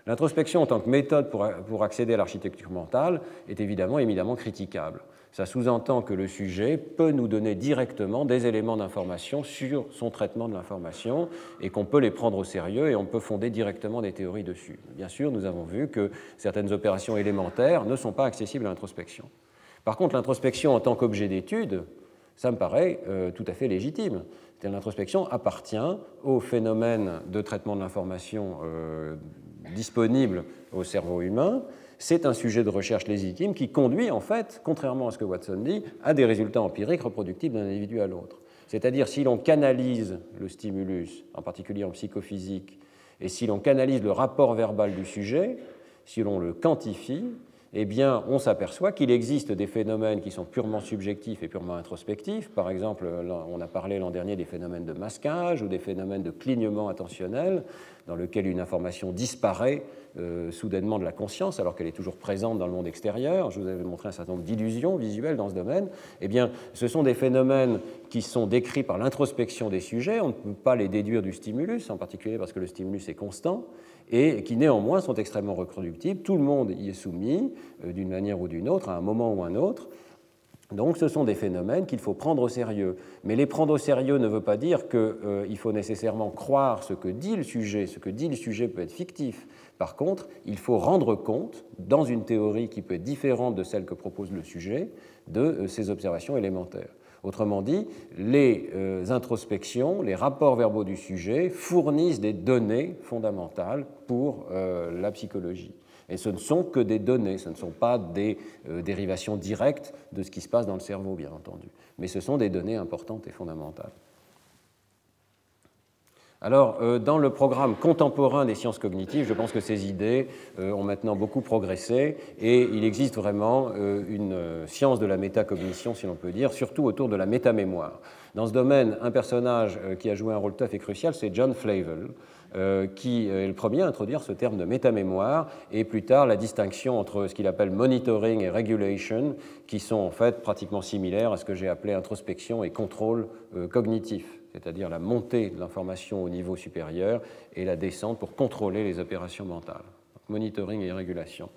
L'introspection en tant que méthode pour, accéder à l'architecture mentale est évidemment éminemment critiquable. Ça sous-entend que le sujet peut nous donner directement des éléments d'information sur son traitement de l'information et qu'on peut les prendre au sérieux et on peut fonder directement des théories dessus. Bien sûr, nous avons vu que certaines opérations élémentaires ne sont pas accessibles à l'introspection. Par contre, l'introspection en tant qu'objet d'étude, ça me paraît euh, tout à fait légitime. L'introspection appartient au phénomène de traitement de l'information euh, disponible au cerveau humain, c'est un sujet de recherche légitime qui conduit, en fait, contrairement à ce que Watson dit, à des résultats empiriques reproductibles d'un individu à l'autre. C'est-à-dire, si l'on canalise le stimulus, en particulier en psychophysique, et si l'on canalise le rapport verbal du sujet, si l'on le quantifie, eh bien, on s'aperçoit qu'il existe des phénomènes qui sont purement subjectifs et purement introspectifs. Par exemple, on a parlé l'an dernier des phénomènes de masquage ou des phénomènes de clignement attentionnel, dans lequel une information disparaît euh, soudainement de la conscience alors qu'elle est toujours présente dans le monde extérieur. Je vous avais montré un certain nombre d'illusions visuelles dans ce domaine. Eh bien, ce sont des phénomènes qui sont décrits par l'introspection des sujets. On ne peut pas les déduire du stimulus, en particulier parce que le stimulus est constant et qui néanmoins sont extrêmement reproductibles. Tout le monde y est soumis euh, d'une manière ou d'une autre, à un moment ou un autre. Donc ce sont des phénomènes qu'il faut prendre au sérieux. Mais les prendre au sérieux ne veut pas dire qu'il euh, faut nécessairement croire ce que dit le sujet. Ce que dit le sujet peut être fictif. Par contre, il faut rendre compte, dans une théorie qui peut être différente de celle que propose le sujet, de euh, ces observations élémentaires. Autrement dit, les euh, introspections, les rapports verbaux du sujet fournissent des données fondamentales pour euh, la psychologie. Et ce ne sont que des données, ce ne sont pas des euh, dérivations directes de ce qui se passe dans le cerveau, bien entendu, mais ce sont des données importantes et fondamentales. Alors, euh, dans le programme contemporain des sciences cognitives, je pense que ces idées euh, ont maintenant beaucoup progressé et il existe vraiment euh, une science de la métacognition, si l'on peut dire, surtout autour de la métamémoire. Dans ce domaine, un personnage qui a joué un rôle tout à fait crucial, c'est John Flavel, qui est le premier à introduire ce terme de métamémoire et plus tard la distinction entre ce qu'il appelle monitoring et regulation, qui sont en fait pratiquement similaires à ce que j'ai appelé introspection et contrôle cognitif c'est-à-dire la montée de l'information au niveau supérieur et la descente pour contrôler les opérations mentales. monitoring et régulation.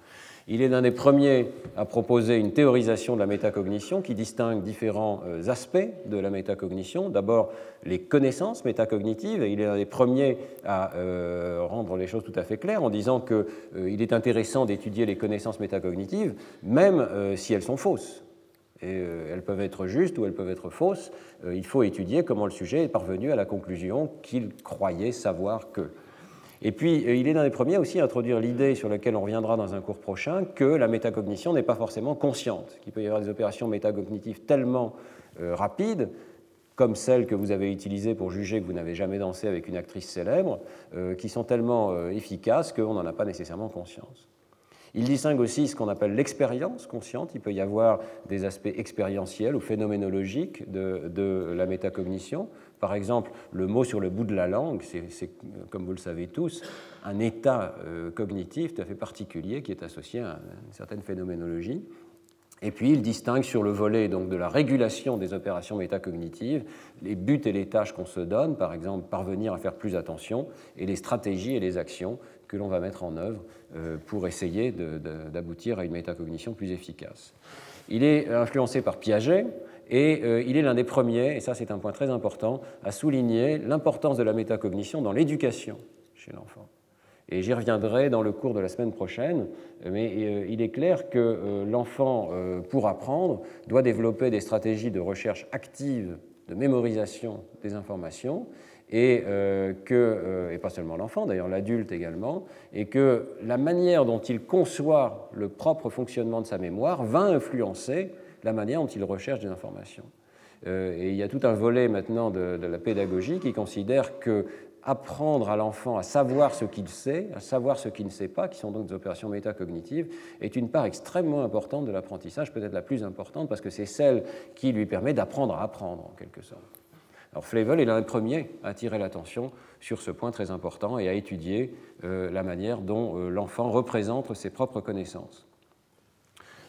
Il est l'un des premiers à proposer une théorisation de la métacognition qui distingue différents euh, aspects de la métacognition. D'abord, les connaissances métacognitives, et il est l'un des premiers à euh, rendre les choses tout à fait claires en disant qu'il euh, est intéressant d'étudier les connaissances métacognitives, même si elles sont fausses. Et elles peuvent être justes ou elles peuvent être fausses. il faut étudier comment le sujet est parvenu à la conclusion qu'il croyait savoir que. Et puis, il est l'un des premiers aussi à introduire l'idée sur laquelle on reviendra dans un cours prochain que la métacognition n'est pas forcément consciente, qu'il peut y avoir des opérations métacognitives tellement rapides comme celles que vous avez utilisées pour juger que vous n'avez jamais dansé avec une actrice célèbre, qui sont tellement efficaces qu'on n'en a pas nécessairement conscience. Il distingue aussi ce qu'on appelle l'expérience consciente. Il peut y avoir des aspects expérientiels ou phénoménologiques de, la métacognition. Par exemple, le mot sur le bout de la langue, c'est, comme vous le savez tous, un état euh, cognitif tout à fait particulier qui est associé à une certaine phénoménologie. Et puis, il distingue sur le volet donc, de la régulation des opérations métacognitives les buts et les tâches qu'on se donne, par exemple parvenir à faire plus attention, et les stratégies et les actions que l'on va mettre en œuvre euh, pour essayer d'aboutir à une métacognition plus efficace. Il est influencé par Piaget et euh, il est l'un des premiers, et ça c'est un point très important, à souligner l'importance de la métacognition dans l'éducation chez l'enfant. Et j'y reviendrai dans le cours de la semaine prochaine, mais euh, il est clair que l'enfant, pour apprendre, doit développer des stratégies de recherche active, de mémorisation des informations, et euh, que, euh, et pas seulement l'enfant, d'ailleurs l'adulte également, et que la manière dont il conçoit le propre fonctionnement de sa mémoire va influencer la manière dont il recherche des informations. Euh, et il y a tout un volet maintenant de, de la pédagogie qui considère que apprendre à l'enfant à savoir ce qu'il sait, à savoir ce qu'il ne sait pas, qui sont donc des opérations métacognitives, est une part extrêmement importante de l'apprentissage, peut-être la plus importante, parce que c'est celle qui lui permet d'apprendre à apprendre, en quelque sorte. Flavel est l'un des premiers à attirer l'attention sur ce point très important et à étudier euh, la manière dont euh, l'enfant représente ses propres connaissances.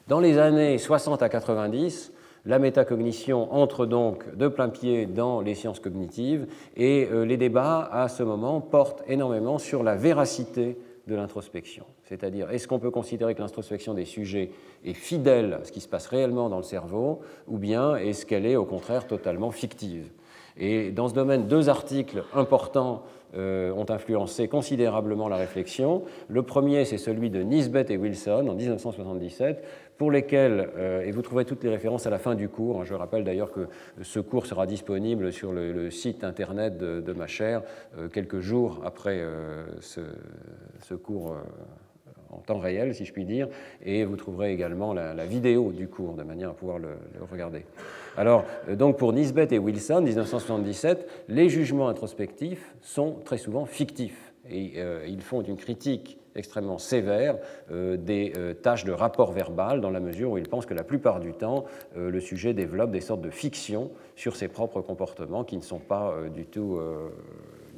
Dans les années 60 à 90, la métacognition entre donc de plein pied dans les sciences cognitives et euh, les débats à ce moment portent énormément sur la véracité de l'introspection. C'est-à-dire, est-ce qu'on peut considérer que l'introspection des sujets est fidèle à ce qui se passe réellement dans le cerveau, ou bien est-ce qu'elle est au contraire totalement fictive? Et dans ce domaine, deux articles importants euh, ont influencé considérablement la réflexion. Le premier, c'est celui de Nisbet et Wilson en 1977, pour lesquels, euh, et vous trouverez toutes les références à la fin du cours, hein, je rappelle d'ailleurs que ce cours sera disponible sur le, site internet de, ma chaire euh, quelques jours après ce, ce, cours en temps réel, si je puis dire, et vous trouverez également la, vidéo du cours de manière à pouvoir le, regarder. Alors, euh, donc pour Nisbet et Wilson, 1977, les jugements introspectifs sont très souvent fictifs et euh, ils font une critique extrêmement sévère euh, des tâches de rapport verbal dans la mesure où ils pensent que la plupart du temps, le sujet développe des sortes de fictions sur ses propres comportements qui ne sont pas du tout,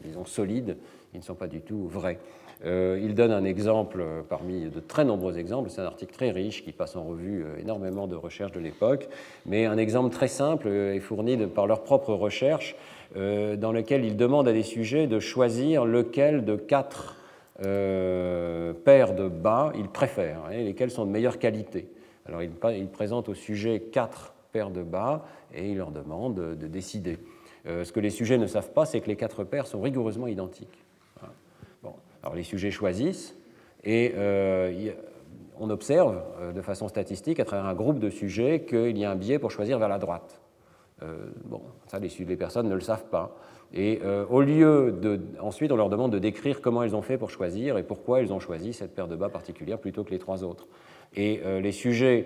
disons, solides, ils ne sont pas du tout vrais. Euh, il donne un exemple parmi de très nombreux exemples, c'est un article très riche qui passe en revue euh, énormément de recherches de l'époque, mais un exemple très simple euh, est fourni par leur propre recherche dans lequel ils demandent à des sujets de choisir lequel de quatre paires de bas ils préfèrent, hein, lesquels sont de meilleure qualité. Alors ils, présentent au sujet quatre paires de bas et ils leur demandent de décider. ce que les sujets ne savent pas, c'est que les quatre paires sont rigoureusement identiques. Alors les sujets choisissent et euh, on observe euh, de façon statistique à travers un groupe de sujets qu'il y a un biais pour choisir vers la droite. Euh, bon, ça, les, personnes ne le savent pas. Et au lieu de. Ensuite, on leur demande de décrire comment elles ont fait pour choisir et pourquoi elles ont choisi cette paire de bas particulière plutôt que les trois autres. Et les sujets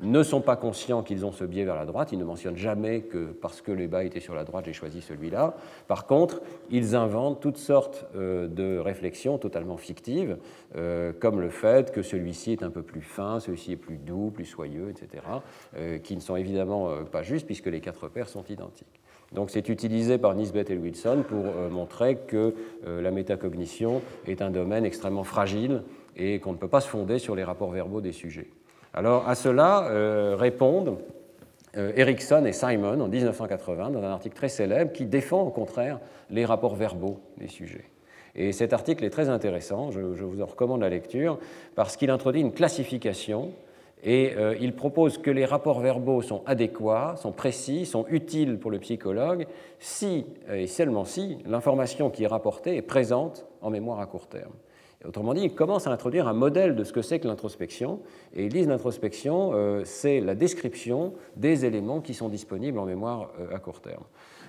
ne sont pas conscients qu'ils ont ce biais vers la droite. Ils ne mentionnent jamais que parce que les bas étaient sur la droite, j'ai choisi celui-là. Par contre, ils inventent toutes sortes euh, de réflexions totalement fictives, euh, comme le fait que celui-ci est un peu plus fin, celui-ci est plus doux, plus soyeux, etc., euh, qui ne sont évidemment pas justes puisque les quatre paires sont identiques. Donc c'est utilisé par Nisbet et Wilson pour montrer que la métacognition est un domaine extrêmement fragile et qu'on ne peut pas se fonder sur les rapports verbaux des sujets. Alors à cela euh, répondent euh, et Simon en 1980 dans un article très célèbre qui défend au contraire les rapports verbaux des sujets. Et cet article est très intéressant, je, vous en recommande la lecture, parce qu'il introduit une classification et euh, il propose que les rapports verbaux sont adéquats, sont précis, sont utiles pour le psychologue si, et seulement si, l'information qui est rapportée est présente en mémoire à court terme. Autrement dit, il commence à introduire un modèle de ce que c'est que l'introspection, et ils disent l'introspection, euh, c'est la description des éléments qui sont disponibles en mémoire euh, à court terme.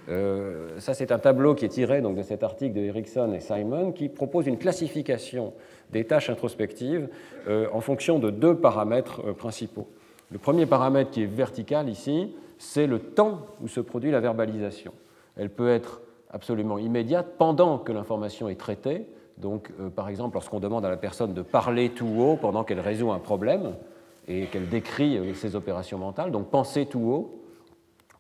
Euh, ça, c'est un tableau qui est tiré donc, de cet article de Erickson et Simon qui propose une classification des tâches introspectives en fonction de deux paramètres principaux. Le premier paramètre qui est vertical ici, c'est le temps où se produit la verbalisation. Elle peut être absolument immédiate pendant que l'information est traitée. Donc, par exemple, lorsqu'on demande à la personne de parler tout haut pendant qu'elle résout un problème et qu'elle décrit ses opérations mentales, donc penser tout haut,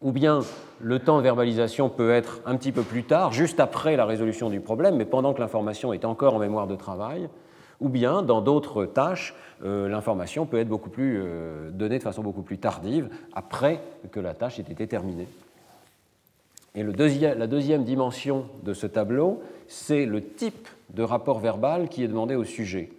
ou bien le temps de verbalisation peut être un petit peu plus tard, juste après la résolution du problème, mais pendant que l'information est encore en mémoire de travail, ou bien dans d'autres tâches, euh, l'information peut être beaucoup plus, euh, donnée de façon beaucoup plus tardive, après que la tâche ait été terminée. Et la deuxième dimension de ce tableau, c'est le type de rapport verbal qui est demandé au sujet.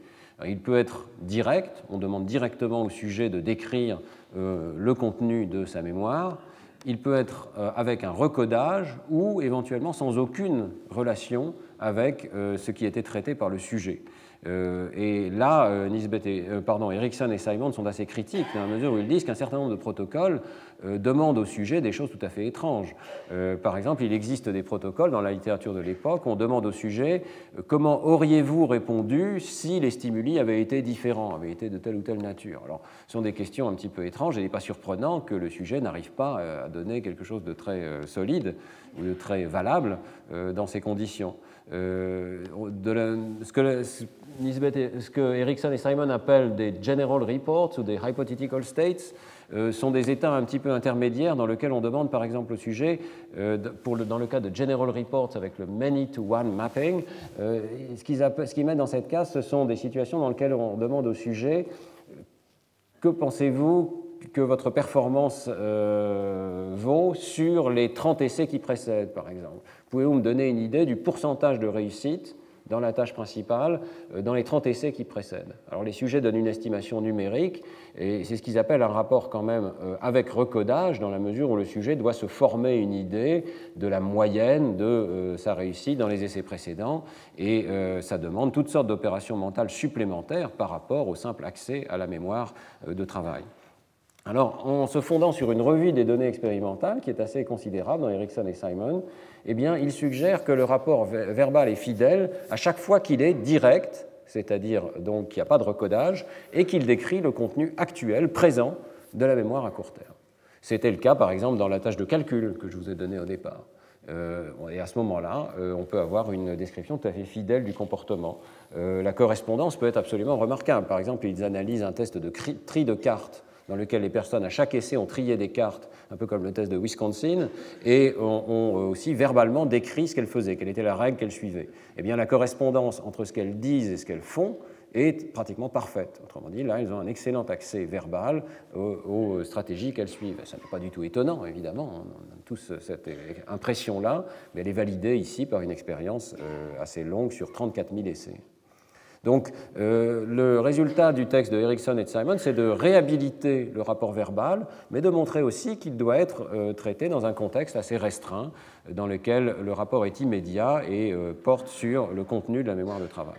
Il peut être direct, on demande directement au sujet de décrire euh, le contenu de sa mémoire, il peut être euh, avec un recodage ou éventuellement sans aucune relation avec euh, ce qui était traité par le sujet. Euh, et là, euh, pardon, Erickson et Simon sont assez critiques dans la mesure où ils disent qu'un certain nombre de protocoles demandent au sujet des choses tout à fait étranges. par exemple, il existe des protocoles dans la littérature de l'époque où on demande au sujet comment auriez-vous répondu si les stimuli avaient été différents, avaient été de telle ou telle nature? Alors, ce sont des questions un petit peu étranges et il n'est pas surprenant que le sujet n'arrive pas à donner quelque chose de très solide ou de très valable dans ces conditions. De ce que Erickson et Simon appellent des general reports ou des hypothetical states euh, sont des états un petit peu intermédiaires dans lesquels on demande par exemple au sujet, euh, dans le cas de general reports avec le many-to-one mapping, euh, ce qu'ils mettent dans cette case, ce sont des situations dans lesquelles on demande au sujet que pensez-vous que votre performance vaut sur les 30 essais qui précèdent, par exemple? Pouvez-vous me donner une idée du pourcentage de réussite dans la tâche principale euh, dans les 30 essais qui précèdent? Alors les sujets donnent une estimation numérique et c'est ce qu'ils appellent un rapport quand même euh, avec recodage dans la mesure où le sujet doit se former une idée de la moyenne de euh, sa réussite dans les essais précédents et ça demande toutes sortes d'opérations mentales supplémentaires par rapport au simple accès à la mémoire de travail. Alors, en se fondant sur une revue des données expérimentales qui est assez considérable dans Erickson et Simon, eh bien, il suggère que le rapport verbal est fidèle à chaque fois qu'il est direct, c'est-à-dire donc qu'il n'y a pas de recodage, et qu'il décrit le contenu actuel, présent, de la mémoire à court terme. C'était le cas, par exemple, dans la tâche de calcul que je vous ai donnée au départ. Euh, et à ce moment-là, euh, on peut avoir une description tout à fait fidèle du comportement. Euh, la correspondance peut être absolument remarquable. Par exemple, ils analysent un test de tri de cartes dans lequel les personnes, à chaque essai, ont trié des cartes, un peu comme le test de Wisconsin, et ont, aussi verbalement décrit ce qu'elles faisaient, quelle était la règle qu'elles suivaient. Eh bien, la correspondance entre ce qu'elles disent et ce qu'elles font est pratiquement parfaite. Autrement dit, là, elles ont un excellent accès verbal aux, stratégies qu'elles suivent. Ça n'est pas du tout étonnant, évidemment, on a tous cette impression-là, mais elle est validée ici par une expérience euh, assez longue sur 34 000 essais. Donc euh, le résultat du texte de Erickson et de Simon, c'est de réhabiliter le rapport verbal, mais de montrer aussi qu'il doit être euh, traité dans un contexte assez restreint, dans lequel le rapport est immédiat et euh, porte sur le contenu de la mémoire de travail.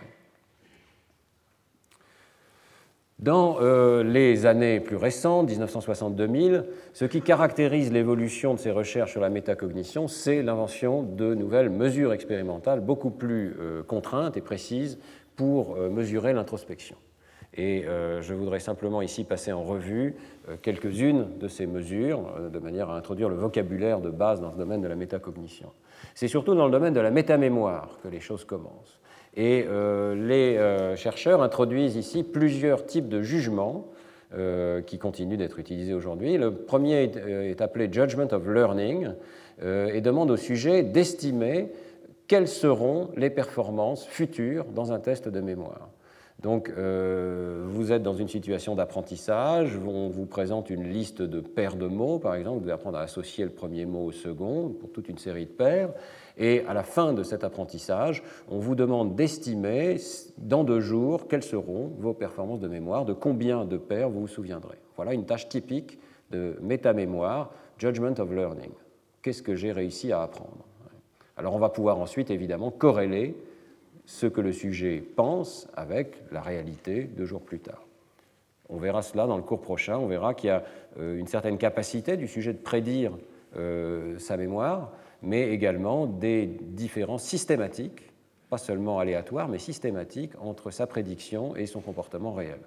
Dans les années plus récentes, 1960-2000, ce qui caractérise l'évolution de ces recherches sur la métacognition, c'est l'invention de nouvelles mesures expérimentales beaucoup plus contraintes et précises pour euh, mesurer l'introspection. Et euh, je voudrais simplement ici passer en revue euh, quelques-unes de ces mesures, de manière à introduire le vocabulaire de base dans ce domaine de la métacognition. C'est surtout dans le domaine de la métamémoire que les choses commencent. Et les chercheurs introduisent ici plusieurs types de jugements qui continuent d'être utilisés aujourd'hui. Le premier est, appelé Judgment of Learning et demande au sujet d'estimer quelles seront les performances futures dans un test de mémoire. Donc, euh, vous êtes dans une situation d'apprentissage, on vous présente une liste de paires de mots, par exemple, vous devez apprendre à associer le premier mot au second pour toute une série de paires, et à la fin de cet apprentissage, on vous demande d'estimer dans deux jours quelles seront vos performances de mémoire, de combien de paires vous vous souviendrez. Voilà une tâche typique de métamémoire, judgment of learning. Qu'est-ce que j'ai réussi à apprendre? Alors on va pouvoir ensuite évidemment corréler ce que le sujet pense avec la réalité deux jours plus tard. On verra cela dans le cours prochain, on verra qu'il y a euh, une certaine capacité du sujet de prédire euh, sa mémoire, mais également des différences systématiques, pas seulement aléatoires, mais systématiques entre sa prédiction et son comportement réel.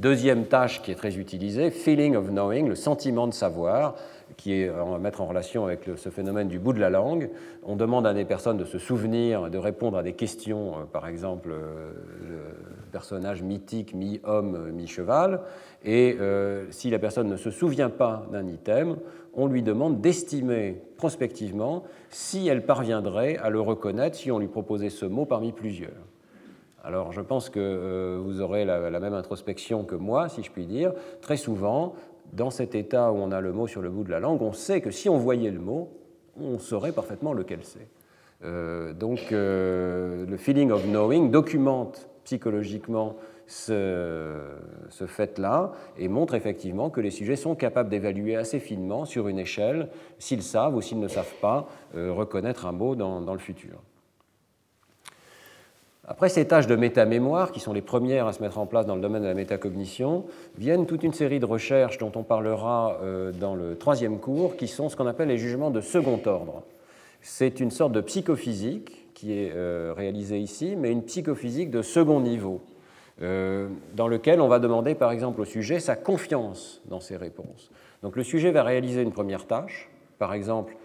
Deuxième tâche qui est très utilisée, feeling of knowing, le sentiment de savoir, qui est à mettre en relation avec ce phénomène du bout de la langue. On demande à des personnes de se souvenir, de répondre à des questions, euh, par exemple euh, le personnage mythique mi-homme, mi-cheval, et euh, si la personne ne se souvient pas d'un item, on lui demande d'estimer prospectivement si elle parviendrait à le reconnaître si on lui proposait ce mot parmi plusieurs. Alors je pense que euh, vous aurez la, même introspection que moi, si je puis dire. Très souvent, dans cet état où on a le mot sur le bout de la langue, on sait que si on voyait le mot, on saurait parfaitement lequel c'est. Euh, donc euh, le feeling of knowing documente psychologiquement ce, fait-là et montre effectivement que les sujets sont capables d'évaluer assez finement sur une échelle s'ils savent ou s'ils ne savent pas reconnaître un mot dans le futur. Après ces tâches de métamémoire, qui sont les premières à se mettre en place dans le domaine de la métacognition, viennent toute une série de recherches dont on parlera euh, dans le troisième cours, qui sont ce qu'on appelle les jugements de second ordre. C'est une sorte de psychophysique qui est euh, réalisée ici, mais une psychophysique de second niveau, euh, dans lequel on va demander par exemple au sujet sa confiance dans ses réponses. Donc le sujet va réaliser une première tâche, par exemple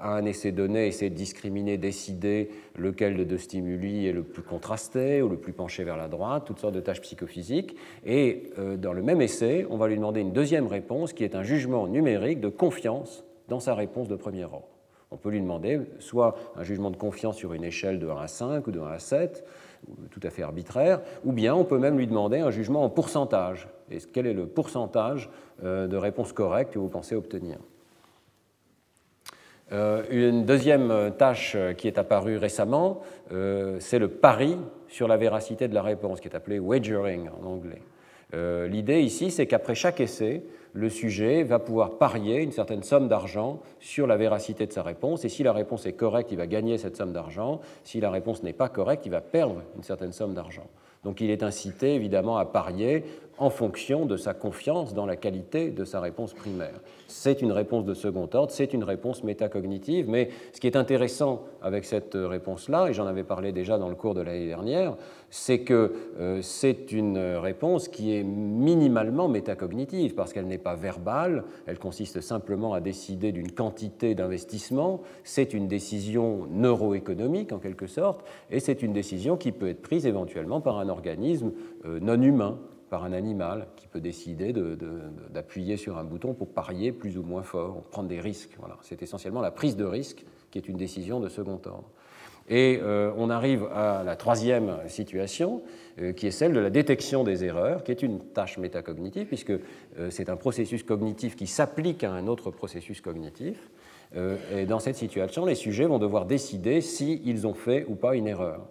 à un essai donné, essayer de discriminer, décider lequel de deux stimuli est le plus contrasté ou le plus penché vers la droite, toutes sortes de tâches psychophysiques. Et euh, dans le même essai, on va lui demander une deuxième réponse qui est un jugement numérique de confiance dans sa réponse de premier ordre. On peut lui demander soit un jugement de confiance sur une échelle de 1 à 5 ou de 1 à 7, tout à fait arbitraire, ou bien on peut même lui demander un jugement en pourcentage. Et quel est le pourcentage euh, de réponses correctes que vous pensez obtenir? euh, une deuxième euh, tâche euh, qui est apparue récemment, c'est le pari sur la véracité de la réponse, qui est appelé wagering en anglais. L'idée ici, c'est qu'après chaque essai, le sujet va pouvoir parier une certaine somme d'argent sur la véracité de sa réponse, et si la réponse est correcte, il va gagner cette somme d'argent, si la réponse n'est pas correcte, il va perdre une certaine somme d'argent. Donc il est incité évidemment à parier en fonction de sa confiance dans la qualité de sa réponse primaire. C'est une réponse de second ordre, c'est une réponse métacognitive, mais ce qui est intéressant avec cette réponse-là, et j'en avais parlé déjà dans le cours de l'année dernière, c'est que euh, c'est une réponse qui est minimalement métacognitive, parce qu'elle n'est pas verbale, elle consiste simplement à décider d'une quantité d'investissement, c'est une décision neuroéconomique en quelque sorte, et c'est une décision qui peut être prise éventuellement par un organisme euh, non humain par un animal qui peut décider d'appuyer sur un bouton pour parier plus ou moins fort, prendre des risques. Voilà. C'est essentiellement la prise de risque qui est une décision de second ordre. Et euh, on arrive à la troisième situation, euh, qui est celle de la détection des erreurs, qui est une tâche métacognitive, puisque euh, c'est un processus cognitif qui s'applique à un autre processus cognitif. et dans cette situation, les sujets vont devoir décider s'ils ont fait ou pas une erreur.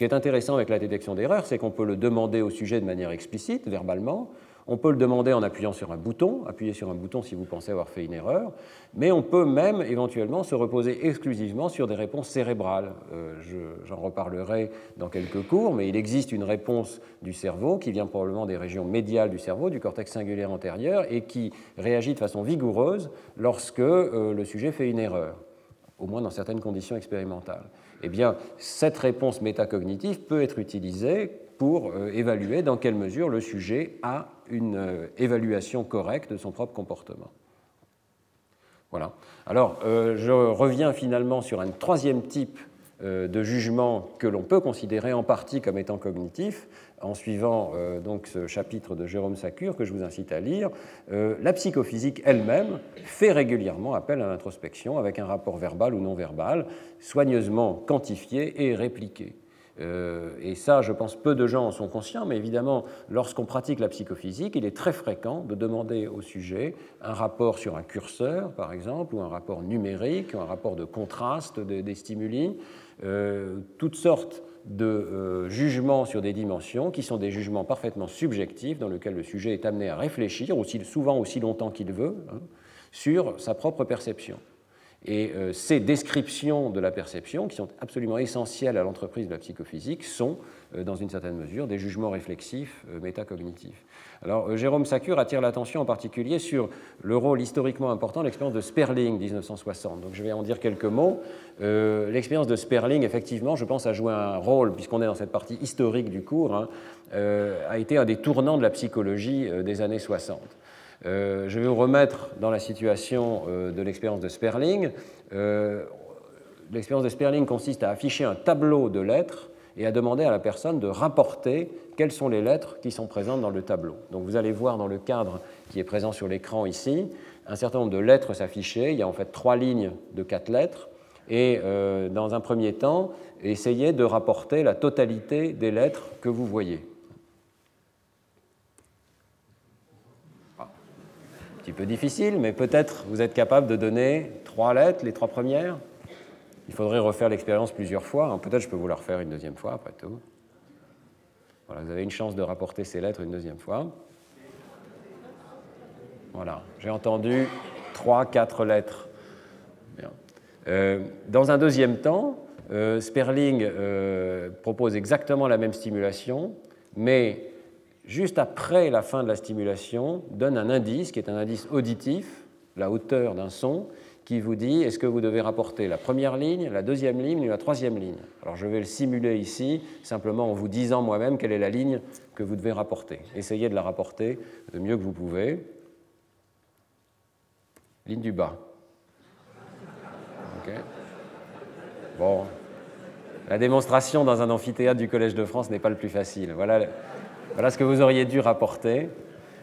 Ce qui est intéressant avec la détection d'erreurs, c'est qu'on peut le demander au sujet de manière explicite, verbalement. On peut le demander en appuyant sur un bouton, appuyer sur un bouton si vous pensez avoir fait une erreur, mais on peut même éventuellement se reposer exclusivement sur des réponses cérébrales. Euh, j'en reparlerai dans quelques cours, mais il existe une réponse du cerveau qui vient probablement des régions médiales du cerveau, du cortex singulaire antérieur, et qui réagit de façon vigoureuse lorsque euh, le sujet fait une erreur, au moins dans certaines conditions expérimentales eh bien, cette réponse métacognitive peut être utilisée pour euh, évaluer dans quelle mesure le sujet a une euh, évaluation correcte de son propre comportement. Voilà. Alors, euh, je reviens finalement sur un troisième type de jugement que l'on peut considérer en partie comme étant cognitif, en suivant euh, donc ce chapitre de Jérôme Sacure que je vous incite à lire, euh, la psychophysique elle-même fait régulièrement appel à l'introspection avec un rapport verbal ou non verbal, soigneusement quantifié et répliqué. Euh, et ça, je pense, peu de gens en sont conscients, mais évidemment, lorsqu'on pratique la psychophysique, il est très fréquent de demander au sujet un rapport sur un curseur, par exemple, ou un rapport numérique, ou un rapport de contraste des stimuli, toutes sortes de euh, jugements sur des dimensions qui sont des jugements parfaitement subjectifs dans lesquels le sujet est amené à réfléchir, aussi, souvent aussi longtemps qu'il veut, hein, sur sa propre perception. Et euh, ces descriptions de la perception, qui sont absolument essentielles à l'entreprise de la psychophysique, sont, dans une certaine mesure, des jugements réflexifs euh, métacognitifs. Alors, Jérôme Sacure attire l'attention en particulier sur le rôle historiquement important de l'expérience de Sperling 1960. Donc, je vais en dire quelques mots. l'expérience de Sperling, effectivement, je pense, a joué un rôle, puisqu'on est dans cette partie historique du cours, hein, a été un des tournants de la psychologie des années 60. Euh, je vais vous remettre dans la situation euh, de l'expérience de Sperling. Euh, l'expérience de Sperling consiste à afficher un tableau de lettres et à demander à la personne de rapporter quelles sont les lettres qui sont présentes dans le tableau. Donc vous allez voir dans le cadre qui est présent sur l'écran ici, un certain nombre de lettres s'afficher. Il y a en fait trois lignes de quatre lettres. Et dans un premier temps, essayez de rapporter la totalité des lettres que vous voyez. petit peu difficile, mais peut-être vous êtes capable de donner trois lettres, les trois premières. Il faudrait refaire l'expérience plusieurs fois. Peut-être je peux vous la refaire une deuxième fois, après tout. Voilà, vous avez une chance de rapporter ces lettres une deuxième fois. Voilà, j'ai entendu trois, quatre lettres. Euh, dans un deuxième temps, euh, Sperling euh, propose exactement la même stimulation, mais juste après la fin de la stimulation, donne un indice qui est un indice auditif, la hauteur d'un son, qui vous dit est-ce que vous devez rapporter la première ligne, la deuxième ligne ou la troisième ligne? Alors je vais le simuler ici, simplement en vous disant moi-même quelle est la ligne que vous devez rapporter. Essayez de la rapporter le mieux que vous pouvez. Ligne du bas. Bon. La démonstration dans un amphithéâtre du Collège de France n'est pas le plus facile. Voilà ce que vous auriez dû rapporter.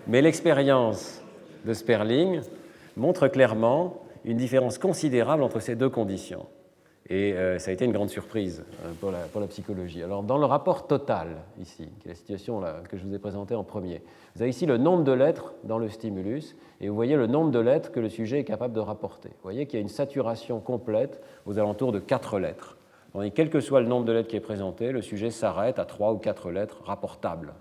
Mais l'expérience de Sperling montre clairement une différence considérable entre ces deux conditions. Et euh, ça a été une grande surprise euh, pour, la, psychologie. Alors, dans le rapport total, ici, qui est la situation que je vous ai présentée en premier, vous avez ici le nombre de lettres dans le stimulus, et vous voyez le nombre de lettres que le sujet est capable de rapporter. Vous voyez qu'il y a une saturation complète aux alentours de 4 lettres. Quel que soit le nombre de lettres qui est présenté, le sujet s'arrête à 3 ou 4 lettres rapportables.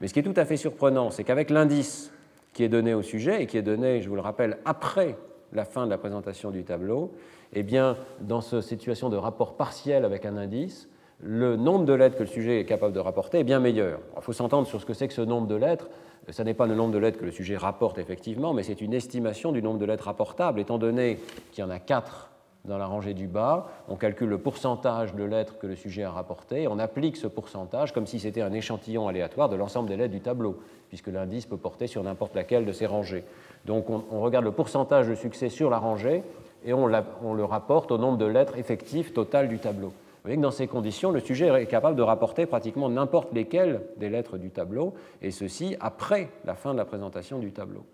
Mais ce qui est tout à fait surprenant, c'est qu'avec l'indice qui est donné au sujet, et qui est donné, je vous le rappelle, après la fin de la présentation du tableau, eh bien, dans cette situation de rapport partiel avec un indice, le nombre de lettres que le sujet est capable de rapporter est bien meilleur. Il faut s'entendre sur ce que c'est que ce nombre de lettres. Ce n'est pas le nombre de lettres que le sujet rapporte effectivement, mais c'est une estimation du nombre de lettres rapportables, étant donné qu'il y en a quatre dans la rangée du bas, on calcule le pourcentage de lettres que le sujet a rapporté, et on applique ce pourcentage comme si c'était un échantillon aléatoire de l'ensemble des lettres du tableau, puisque l'indice peut porter sur n'importe laquelle de ces rangées. Donc on, regarde le pourcentage de succès sur la rangée, et on, le rapporte au nombre de lettres effectives totales du tableau. Vous voyez que dans ces conditions, le sujet est capable de rapporter pratiquement n'importe lesquelles des lettres du tableau, et ceci après la fin de la présentation du tableau.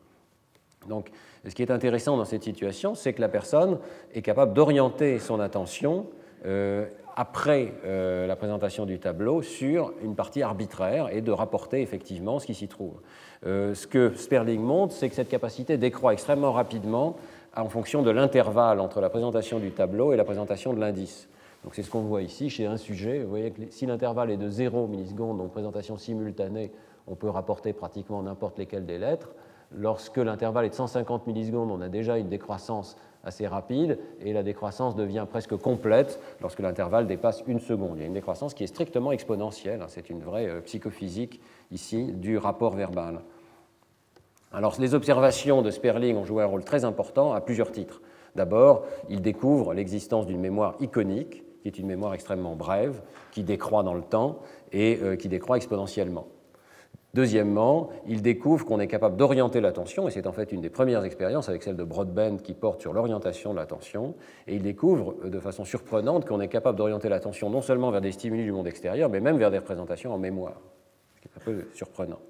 Donc, ce qui est intéressant dans cette situation, c'est que la personne est capable d'orienter son attention euh, après euh, la présentation du tableau sur une partie arbitraire et de rapporter effectivement ce qui s'y trouve. Euh, ce que Sperling montre, c'est que cette capacité décroît extrêmement rapidement en fonction de l'intervalle entre la présentation du tableau et la présentation de l'indice. Donc c'est ce qu'on voit ici chez un sujet. Vous voyez que si l'intervalle est de 0 millisecondes, donc présentation simultanée, on peut rapporter pratiquement n'importe lesquelles des lettres. Lorsque l'intervalle est de 150 millisecondes, on a déjà une décroissance assez rapide et la décroissance devient presque complète lorsque l'intervalle dépasse une seconde. Il y a une décroissance qui est strictement exponentielle. Hein. C'est une vraie euh, psychophysique ici du rapport verbal. Alors, les observations de Sperling ont joué un rôle très important à plusieurs titres. D'abord, il découvre l'existence d'une mémoire iconique, qui est une mémoire extrêmement brève, qui décroît dans le temps et euh, qui décroît exponentiellement. Deuxièmement, il découvre qu'on est capable d'orienter l'attention, et c'est en fait une des premières expériences avec celle de Broadbent qui porte sur l'orientation de l'attention, et il découvre de façon surprenante qu'on est capable d'orienter l'attention non seulement vers des stimuli du monde extérieur, mais même vers des représentations en mémoire, ce qui est un peu surprenant.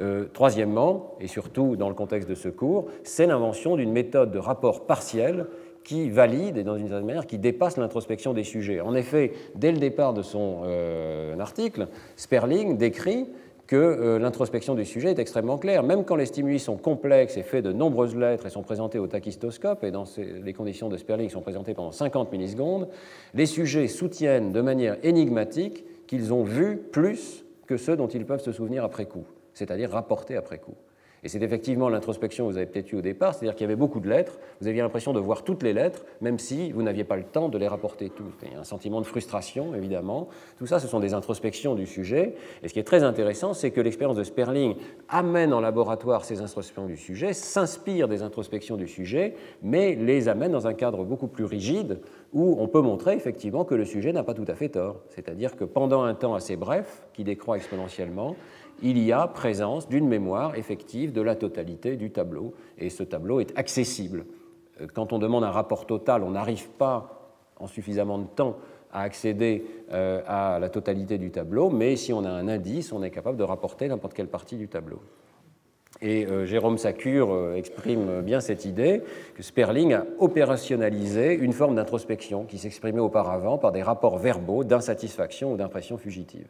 Euh, troisièmement, et surtout dans le contexte de ce cours, c'est l'invention d'une méthode de rapport partiel qui valide et dans une certaine manière qui dépasse l'introspection des sujets. En effet, dès le départ de son euh, article, Sperling décrit que euh, l'introspection du sujet est extrêmement claire. Même quand les stimuli sont complexes et faits de nombreuses lettres et sont présentés au tachystoscope, et dans les conditions de Sperling sont présentés pendant 50 millisecondes, les sujets soutiennent de manière énigmatique qu'ils ont vu plus que ceux dont ils peuvent se souvenir après coup, c'est-à-dire rapporter après coup. Et c'est effectivement l'introspection que vous avez peut-être eue au départ, c'est-à-dire qu'il y avait beaucoup de lettres, vous aviez l'impression de voir toutes les lettres, même si vous n'aviez pas le temps de les rapporter toutes. Il y a un sentiment de frustration, évidemment. Tout ça, ce sont des introspections du sujet. Et ce qui est très intéressant, c'est que l'expérience de Sperling amène en laboratoire ces introspections du sujet, s'inspire des introspections du sujet, mais les amène dans un cadre beaucoup plus rigide, où on peut montrer effectivement que le sujet n'a pas tout à fait tort. C'est-à-dire que pendant un temps assez bref, qui décroît exponentiellement, il y a présence d'une mémoire effective de la totalité du tableau, et ce tableau est accessible. Euh, quand on demande un rapport total, on n'arrive pas en suffisamment de temps à accéder euh, à la totalité du tableau, mais si on a un indice, on est capable de rapporter n'importe quelle partie du tableau. Et euh, Jérôme Sacure exprime bien cette idée que Sperling a opérationnalisé une forme d'introspection qui s'exprimait auparavant par des rapports verbaux d'insatisfaction ou d'impression fugitive.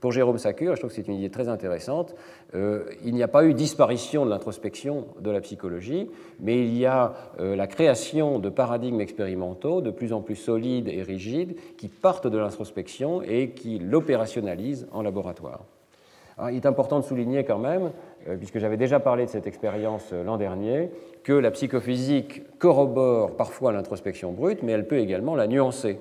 Pour Jérôme Sacure, je trouve que c'est une idée très intéressante, euh, il n'y a pas eu disparition de l'introspection de la psychologie, mais il y a euh, la création de paradigmes expérimentaux de plus en plus solides et rigides qui partent de l'introspection et qui l'opérationnalisent en laboratoire. il est important de souligner quand même, euh, puisque j'avais déjà parlé de cette expérience l'an dernier, que la psychophysique corrobore parfois l'introspection brute, mais elle peut également la nuancer.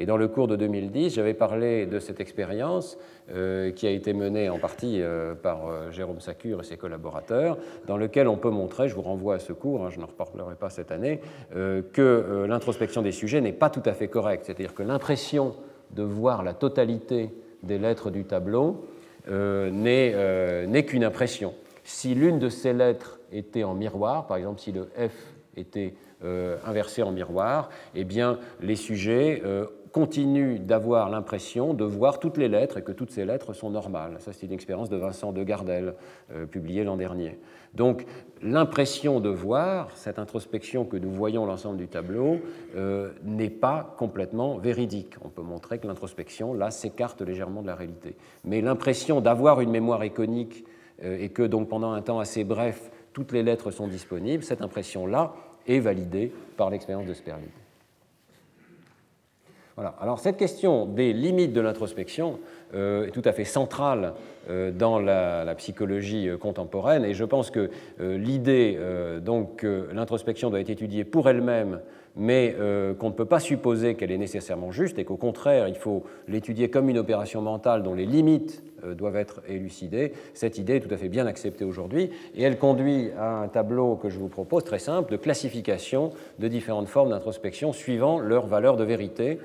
Et dans le cours de 2010, j'avais parlé de cette expérience euh, qui a été menée en partie euh, par euh, Jérôme Sacure et ses collaborateurs, dans lequel on peut montrer, je vous renvoie à ce cours, hein, je n'en reparlerai pas cette année, que l'introspection des sujets n'est pas tout à fait correcte. C'est-à-dire que l'impression de voir la totalité des lettres du tableau n'est qu'une impression. Si l'une de ces lettres était en miroir, par exemple si le F était inversé en miroir, eh bien les sujets continue d'avoir l'impression de voir toutes les lettres et que toutes ces lettres sont normales. Ça, c'est une expérience de Vincent de Gardel, euh, publiée l'an dernier. Donc, l'impression de voir, cette introspection que nous voyons l'ensemble du tableau, euh, n'est pas complètement véridique. On peut montrer que l'introspection, là, s'écarte légèrement de la réalité. Mais l'impression d'avoir une mémoire iconique euh, et que, donc, pendant un temps assez bref, toutes les lettres sont disponibles, cette impression-là est validée par l'expérience de Sperling. Alors cette question des limites de l'introspection euh, est tout à fait centrale euh, dans la, psychologie euh, contemporaine et je pense que l'idée donc que l'introspection doit être étudiée pour elle-même mais qu'on ne peut pas supposer qu'elle est nécessairement juste et qu'au contraire il faut l'étudier comme une opération mentale dont les limites doivent être élucidées, cette idée est tout à fait bien acceptée aujourd'hui et elle conduit à un tableau que je vous propose très simple de classification de différentes formes d'introspection suivant leur valeur de vérité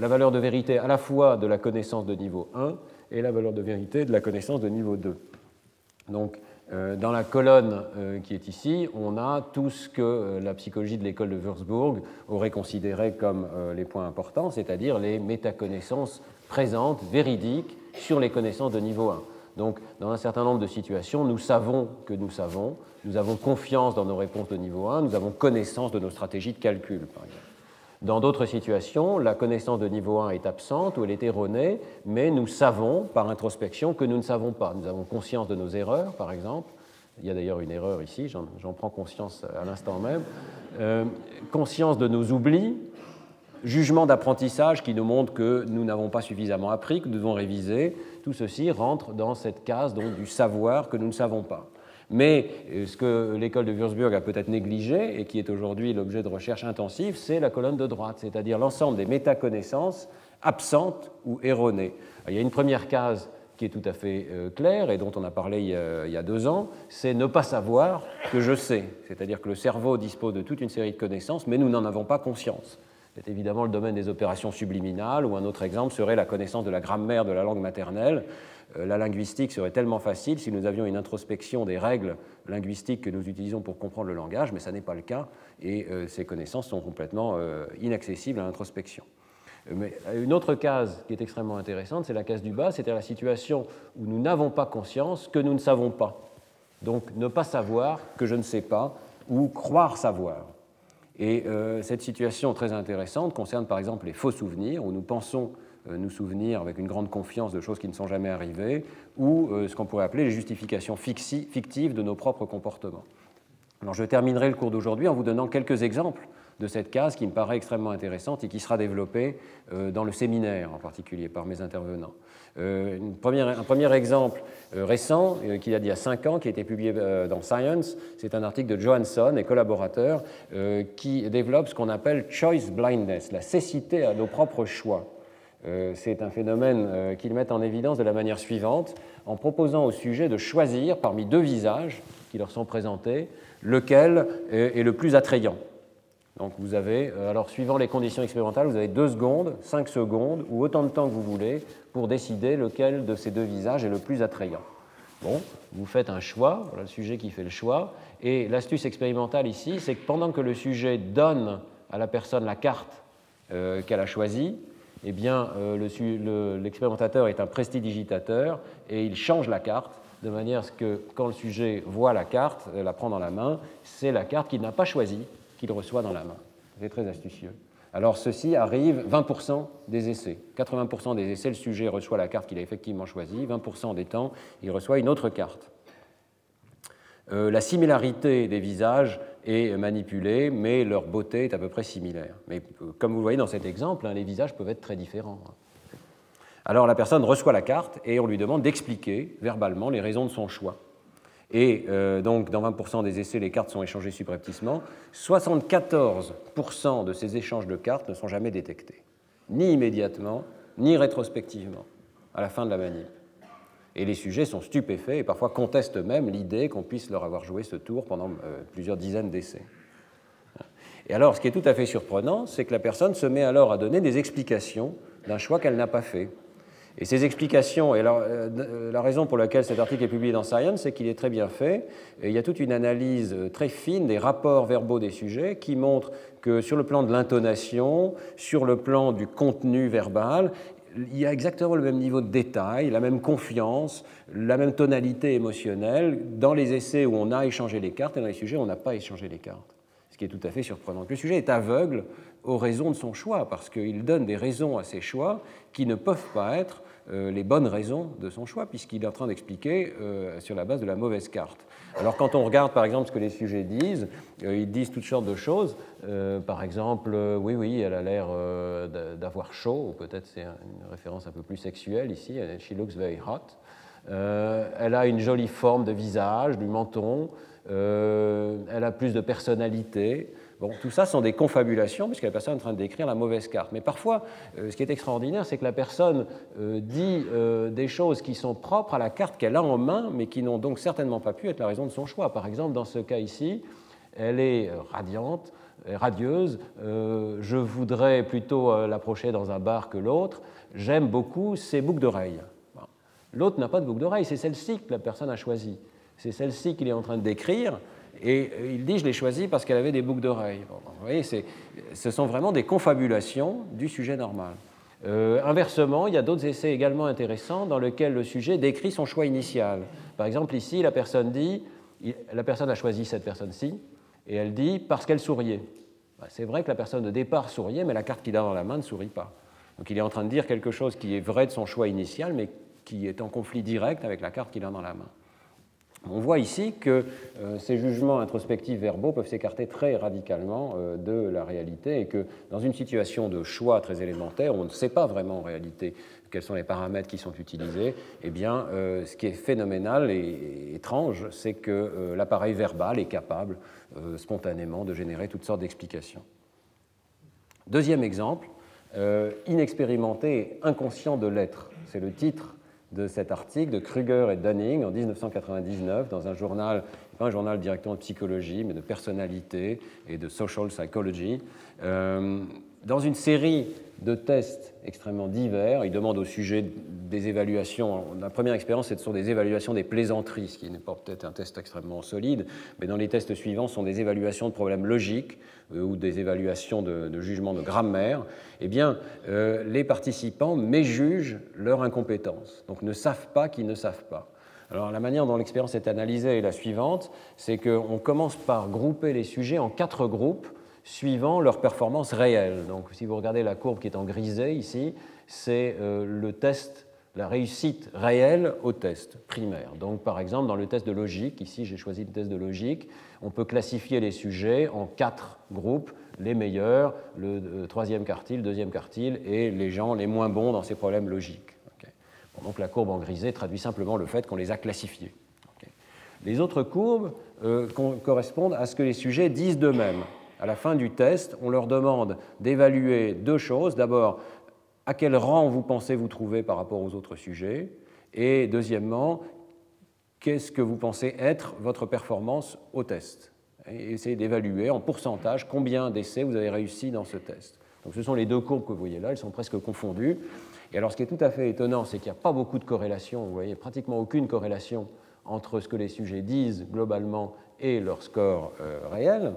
la valeur de vérité à la fois de la connaissance de niveau 1 et la valeur de vérité de la connaissance de niveau 2. Donc, euh, dans la colonne euh, qui est ici, on a tout ce que euh, la psychologie de l'école de Würzburg aurait considéré comme les points importants, c'est-à-dire les métaconnaissances présentes, véridiques, sur les connaissances de niveau 1. Donc, dans un certain nombre de situations, nous savons que nous savons, nous avons confiance dans nos réponses de niveau 1, nous avons connaissance de nos stratégies de calcul, par exemple. Dans d'autres situations, la connaissance de niveau 1 est absente ou elle est erronée, mais nous savons par introspection que nous ne savons pas. Nous avons conscience de nos erreurs, par exemple. Il y a d'ailleurs une erreur ici, j'en prends conscience à l'instant même. Euh, conscience de nos oublis, jugement d'apprentissage qui nous montre que nous n'avons pas suffisamment appris, que nous devons réviser. Tout ceci rentre dans cette case du savoir que nous ne savons pas. Mais euh, ce que l'école de Würzburg a peut-être négligé et qui est aujourd'hui l'objet de recherche intensive, c'est la colonne de droite, c'est-à-dire l'ensemble des métaconnaissances absentes ou erronées. il y a une première case qui est tout à fait euh, claire et dont on a parlé il y a deux ans, c'est ne pas savoir que je sais. C'est-à-dire que le cerveau dispose de toute une série de connaissances, mais nous n'en avons pas conscience. C'est évidemment le domaine des opérations subliminales, ou un autre exemple serait la connaissance de la grammaire de la langue maternelle. Euh, la linguistique serait tellement facile si nous avions une introspection des règles linguistiques que nous utilisons pour comprendre le langage, mais ça n'est pas le cas et euh, ces connaissances sont complètement euh, inaccessibles à l'introspection. Mais une autre case qui est extrêmement intéressante, c'est la case du bas, c'est-à-dire la situation où nous n'avons pas conscience que nous ne savons pas. Donc ne pas savoir que je ne sais pas ou croire savoir. Et cette situation très intéressante concerne par exemple les faux souvenirs, où nous pensons nous souvenir avec une grande confiance de choses qui ne sont jamais arrivées, ou euh, ce qu'on pourrait appeler les justifications fictives de nos propres comportements. Alors je terminerai le cours d'aujourd'hui en vous donnant quelques exemples de cette case qui me paraît extrêmement intéressante et qui sera développée euh, dans le séminaire en particulier par mes intervenants. Euh, un premier exemple euh, récent, qui date d'il y a cinq ans, qui a été publié dans Science, c'est un article de Johansson et collaborateurs qui développe ce qu'on appelle choice blindness, la cécité à nos propres choix. C'est un phénomène qu'ils mettent en évidence de la manière suivante, en proposant au sujet de choisir parmi deux visages qui leur sont présentés, lequel est le plus attrayant. Donc vous avez, euh, alors suivant les conditions expérimentales, vous avez 2 secondes, 5 secondes ou autant de temps que vous voulez pour décider lequel de ces deux visages est le plus attrayant. Bon, vous faites un choix, voilà le sujet qui fait le choix, et l'astuce expérimentale ici, c'est que pendant que le sujet donne à la personne la carte euh, qu'elle a choisie, eh bien euh, l'expérimentateur est un prestidigitateur et il change la carte de manière à ce que quand le sujet voit la carte, la prend dans la main, c'est la carte qu'il n'a pas choisie qu'il reçoit dans la main. C'est très astucieux. Alors ceci arrive 20% des essais. 80% des essais, le sujet reçoit la carte qu'il a effectivement choisie. 20% des temps, il reçoit une autre carte. Euh, la similarité des visages est manipulée, mais leur beauté est à peu près similaire. Mais euh, comme vous le voyez dans cet exemple, hein, les visages peuvent être très différents. Alors la personne reçoit la carte et on lui demande d'expliquer verbalement les raisons de son choix. Et euh, donc, dans 20% des essais, les cartes sont échangées subrepticement. 74% de ces échanges de cartes ne sont jamais détectés, ni immédiatement, ni rétrospectivement, à la fin de la manip. Et les sujets sont stupéfaits et parfois contestent même l'idée qu'on puisse leur avoir joué ce tour pendant euh, plusieurs dizaines d'essais. Et alors, ce qui est tout à fait surprenant, c'est que la personne se met alors à donner des explications d'un choix qu'elle n'a pas fait. Et ces explications, et euh, la raison pour laquelle cet article est publié dans Science, c'est qu'il est très bien fait. Et il y a toute une analyse euh, très fine des rapports verbaux des sujets qui montrent que sur le plan de l'intonation, sur le plan du contenu verbal, il y a exactement le même niveau de détail, la même confiance, la même tonalité émotionnelle dans les essais où on a échangé les cartes et dans les sujets où on n'a pas échangé les cartes. Ce qui est tout à fait surprenant. Le sujet est aveugle aux raisons de son choix, parce qu'il donne des raisons à ses choix qui ne peuvent pas être euh, les bonnes raisons de son choix, puisqu'il est en train d'expliquer euh, sur la base de la mauvaise carte. Alors quand on regarde par exemple ce que les sujets disent, euh, ils disent toutes sortes de choses. par exemple, oui, oui, elle a l'air d'avoir chaud, peut-être c'est une référence un peu plus sexuelle ici, she looks very hot. elle a une jolie forme de visage, du menton, elle a plus de personnalité. Bon, tout ça sont des confabulations, puisque la personne est en train décrire la mauvaise carte. Mais parfois, euh, ce qui est extraordinaire, c'est que la personne euh, dit euh, des choses qui sont propres à la carte qu'elle a en main, mais qui n'ont donc certainement pas pu être la raison de son choix. Par exemple, dans ce cas ici, elle est radiante, radieuse, je voudrais plutôt l'approcher dans un bar que l'autre, j'aime beaucoup ses boucles d'oreilles. L'autre n'a pas de boucles d'oreilles, c'est celle-ci que la personne a choisie. C'est celle-ci qu'il est en train de décrire, et euh, il dit, je l'ai choisie parce qu'elle avait des boucles d'oreilles. vous voyez, ce sont vraiment des confabulations du sujet normal. Euh, inversement, il y a d'autres essais également intéressants dans lesquels le sujet décrit son choix initial. Par exemple, ici, la personne dit, la personne a choisi cette personne-ci, et elle dit parce qu'elle souriait. Bah, c'est vrai que la personne de départ souriait, mais la carte qu'il a dans la main ne sourit pas. Donc il est en train de dire quelque chose qui est vrai de son choix initial, mais qui est en conflit direct avec la carte qu'il a dans la main. On voit ici que euh, ces jugements introspectifs verbaux peuvent s'écarter très radicalement euh, de la réalité et que dans une situation de choix très élémentaire, on ne sait pas vraiment en réalité quels sont les paramètres qui sont utilisés, eh bien, euh, ce qui est phénoménal et, étrange, c'est que l'appareil verbal est capable spontanément de générer toutes sortes d'explications. Deuxième exemple, inexpérimenté et inconscient de l'être. C'est le titre de cet article de Kruger et Dunning en 1999 dans un journal, pas un journal directement de psychologie, mais de personnalité et de social psychology. Euh, dans une série de tests extrêmement divers, il demande au sujet des évaluations. La première expérience, ce sont des évaluations des plaisanteries, ce qui n'est pas peut-être un test extrêmement solide, mais dans les tests suivants, ce sont des évaluations de problèmes logiques euh, ou des évaluations de, de jugement de grammaire. Eh bien, euh, les participants méjugent leur incompétence, donc ne savent pas qu'ils ne savent pas. Alors la manière dont l'expérience est analysée est la suivante, c'est qu'on commence par grouper les sujets en quatre groupes suivant leur performance réelle. Donc si vous regardez la courbe qui est en grisé ici, c'est euh, le test, la réussite réelle au test primaire. Donc par exemple dans le test de logique, ici j'ai choisi le test de logique, on peut classifier les sujets en quatre groupes, les meilleurs, le troisième quartile, deuxième quartile, et les gens les moins bons dans ces problèmes logiques. donc la courbe en grisé traduit simplement le fait qu'on les a classifiés. Les autres courbes euh, correspondent à ce que les sujets disent d'eux-mêmes. À la fin du test, on leur demande d'évaluer deux choses. D'abord, à quel rang vous pensez vous trouver par rapport aux autres sujets Et deuxièmement, qu'est-ce que vous pensez être votre performance au test? Et Essayez d'évaluer en pourcentage combien d'essais vous avez réussi dans ce test. Donc ce sont les deux courbes que vous voyez là, elles sont presque confondues. Et alors ce qui est tout à fait étonnant, c'est qu'il n'y a pas beaucoup de corrélation, vous voyez pratiquement aucune corrélation entre ce que les sujets disent globalement et leur score euh, réel.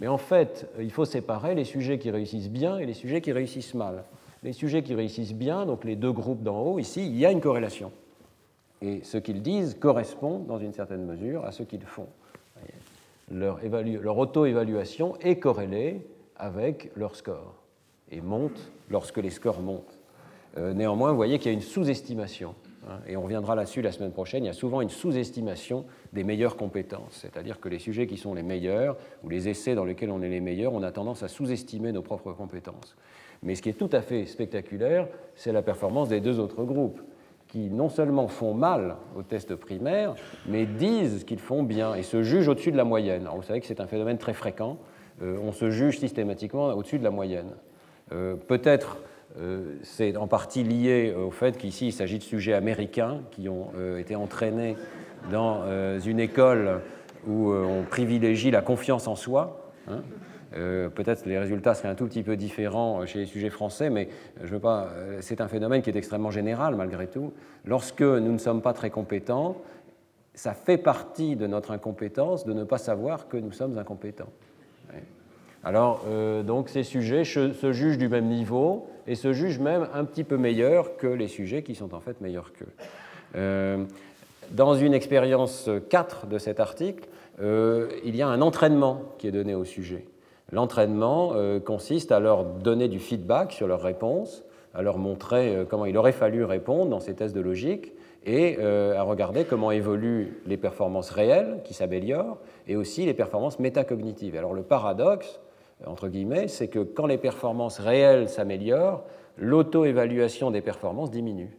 Mais en fait, il faut séparer les sujets qui réussissent bien et les sujets qui réussissent mal. Les sujets qui réussissent bien, donc les deux groupes d'en haut, ici, il y a une corrélation. Et ce qu'ils disent correspond, dans une certaine mesure, à ce qu'ils font. Leur, auto-évaluation est corrélée avec leur score et monte lorsque les scores montent. Euh, néanmoins, vous voyez qu'il y a une sous-estimation et on reviendra là-dessus la semaine prochaine, il y a souvent une sous-estimation des meilleures compétences, c'est-à-dire que les sujets qui sont les meilleurs, ou les essais dans lesquels on est les meilleurs, on a tendance à sous-estimer nos propres compétences. Mais ce qui est tout à fait spectaculaire, c'est la performance des deux autres groupes, qui non seulement font mal au test primaire, mais disent qu'ils font bien et se jugent au-dessus de la moyenne. vous savez que c'est un phénomène très fréquent, euh, on se juge systématiquement au-dessus de la moyenne. Euh, peut-être c'est en partie lié au fait qu'ici il s'agit de sujets américains qui ont euh, été entraînés dans euh, une école où on privilégie la confiance en soi. Hein. Peut-être les résultats seraient un tout petit peu différents chez les sujets français, mais je veux pas. C'est un phénomène qui est extrêmement général malgré tout. Lorsque nous ne sommes pas très compétents, ça fait partie de notre incompétence de ne pas savoir que nous sommes incompétents. Alors, donc, ces sujets se jugent du même niveau, et se jugent même un petit peu meilleurs que les sujets qui sont en fait meilleurs qu'eux. Euh, dans une expérience 4 de cet article, euh, il y a un entraînement qui est donné aux sujets. L'entraînement euh, consiste à leur donner du feedback sur leurs réponses, à leur montrer comment il aurait fallu répondre dans ces tests de logique et à regarder comment évoluent les performances réelles qui s'améliorent et aussi les performances métacognitives. Alors le paradoxe, entre guillemets, c'est que quand les performances réelles s'améliorent, l'auto-évaluation des performances diminue.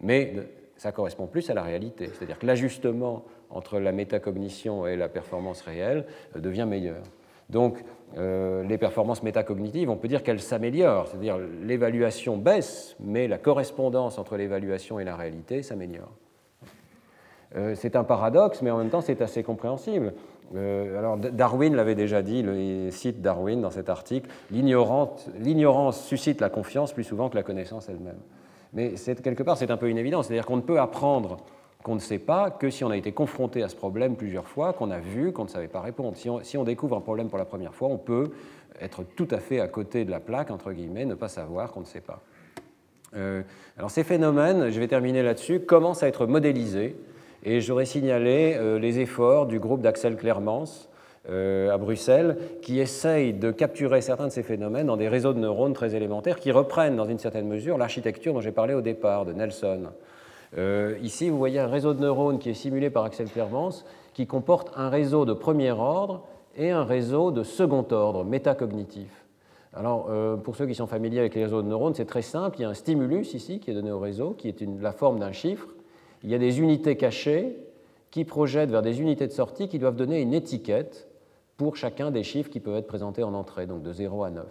Mais ça correspond plus à la réalité, c'est-à-dire que l'ajustement entre la métacognition et la performance réelle euh, devient meilleur. Donc, euh, les performances métacognitives, on peut dire qu'elles s'améliorent, c'est-à-dire l'évaluation baisse, mais la correspondance entre l'évaluation et la réalité s'améliore. Euh, c'est un paradoxe, mais en même temps c'est assez compréhensible. Euh, alors Darwin l'avait déjà dit, il cite Darwin dans cet article, l'ignorance suscite la confiance plus souvent que la connaissance elle-même. Mais quelque part, c'est un peu une évidence, c'est-à-dire qu'on ne peut apprendre qu'on ne sait pas que si on a été confronté à ce problème plusieurs fois, qu'on a vu, qu'on ne savait pas répondre. Si on, découvre un problème pour la première fois, on peut être tout à fait à côté de la plaque, entre guillemets, ne pas savoir qu'on ne sait pas. Euh, alors ces phénomènes, je vais terminer là-dessus, commencent à être modélisés et j'aurais signalé euh, les efforts du groupe d'Axel Clermans euh, à Bruxelles, qui essaye de capturer certains de ces phénomènes dans des réseaux de neurones très élémentaires qui reprennent dans une certaine mesure l'architecture dont j'ai parlé au départ, de Nelson. Euh, ici, vous voyez un réseau de neurones qui est simulé par Axel Clermans, qui comporte un réseau de premier ordre et un réseau de second ordre, métacognitif. Alors, pour ceux qui sont familiers avec les réseaux de neurones, c'est très simple. Il y a un stimulus ici qui est donné au réseau, qui est la forme d'un chiffre il y a des unités cachées qui projettent vers des unités de sortie qui doivent donner une étiquette pour chacun des chiffres qui peuvent être présentés en entrée, donc de 0 à 9.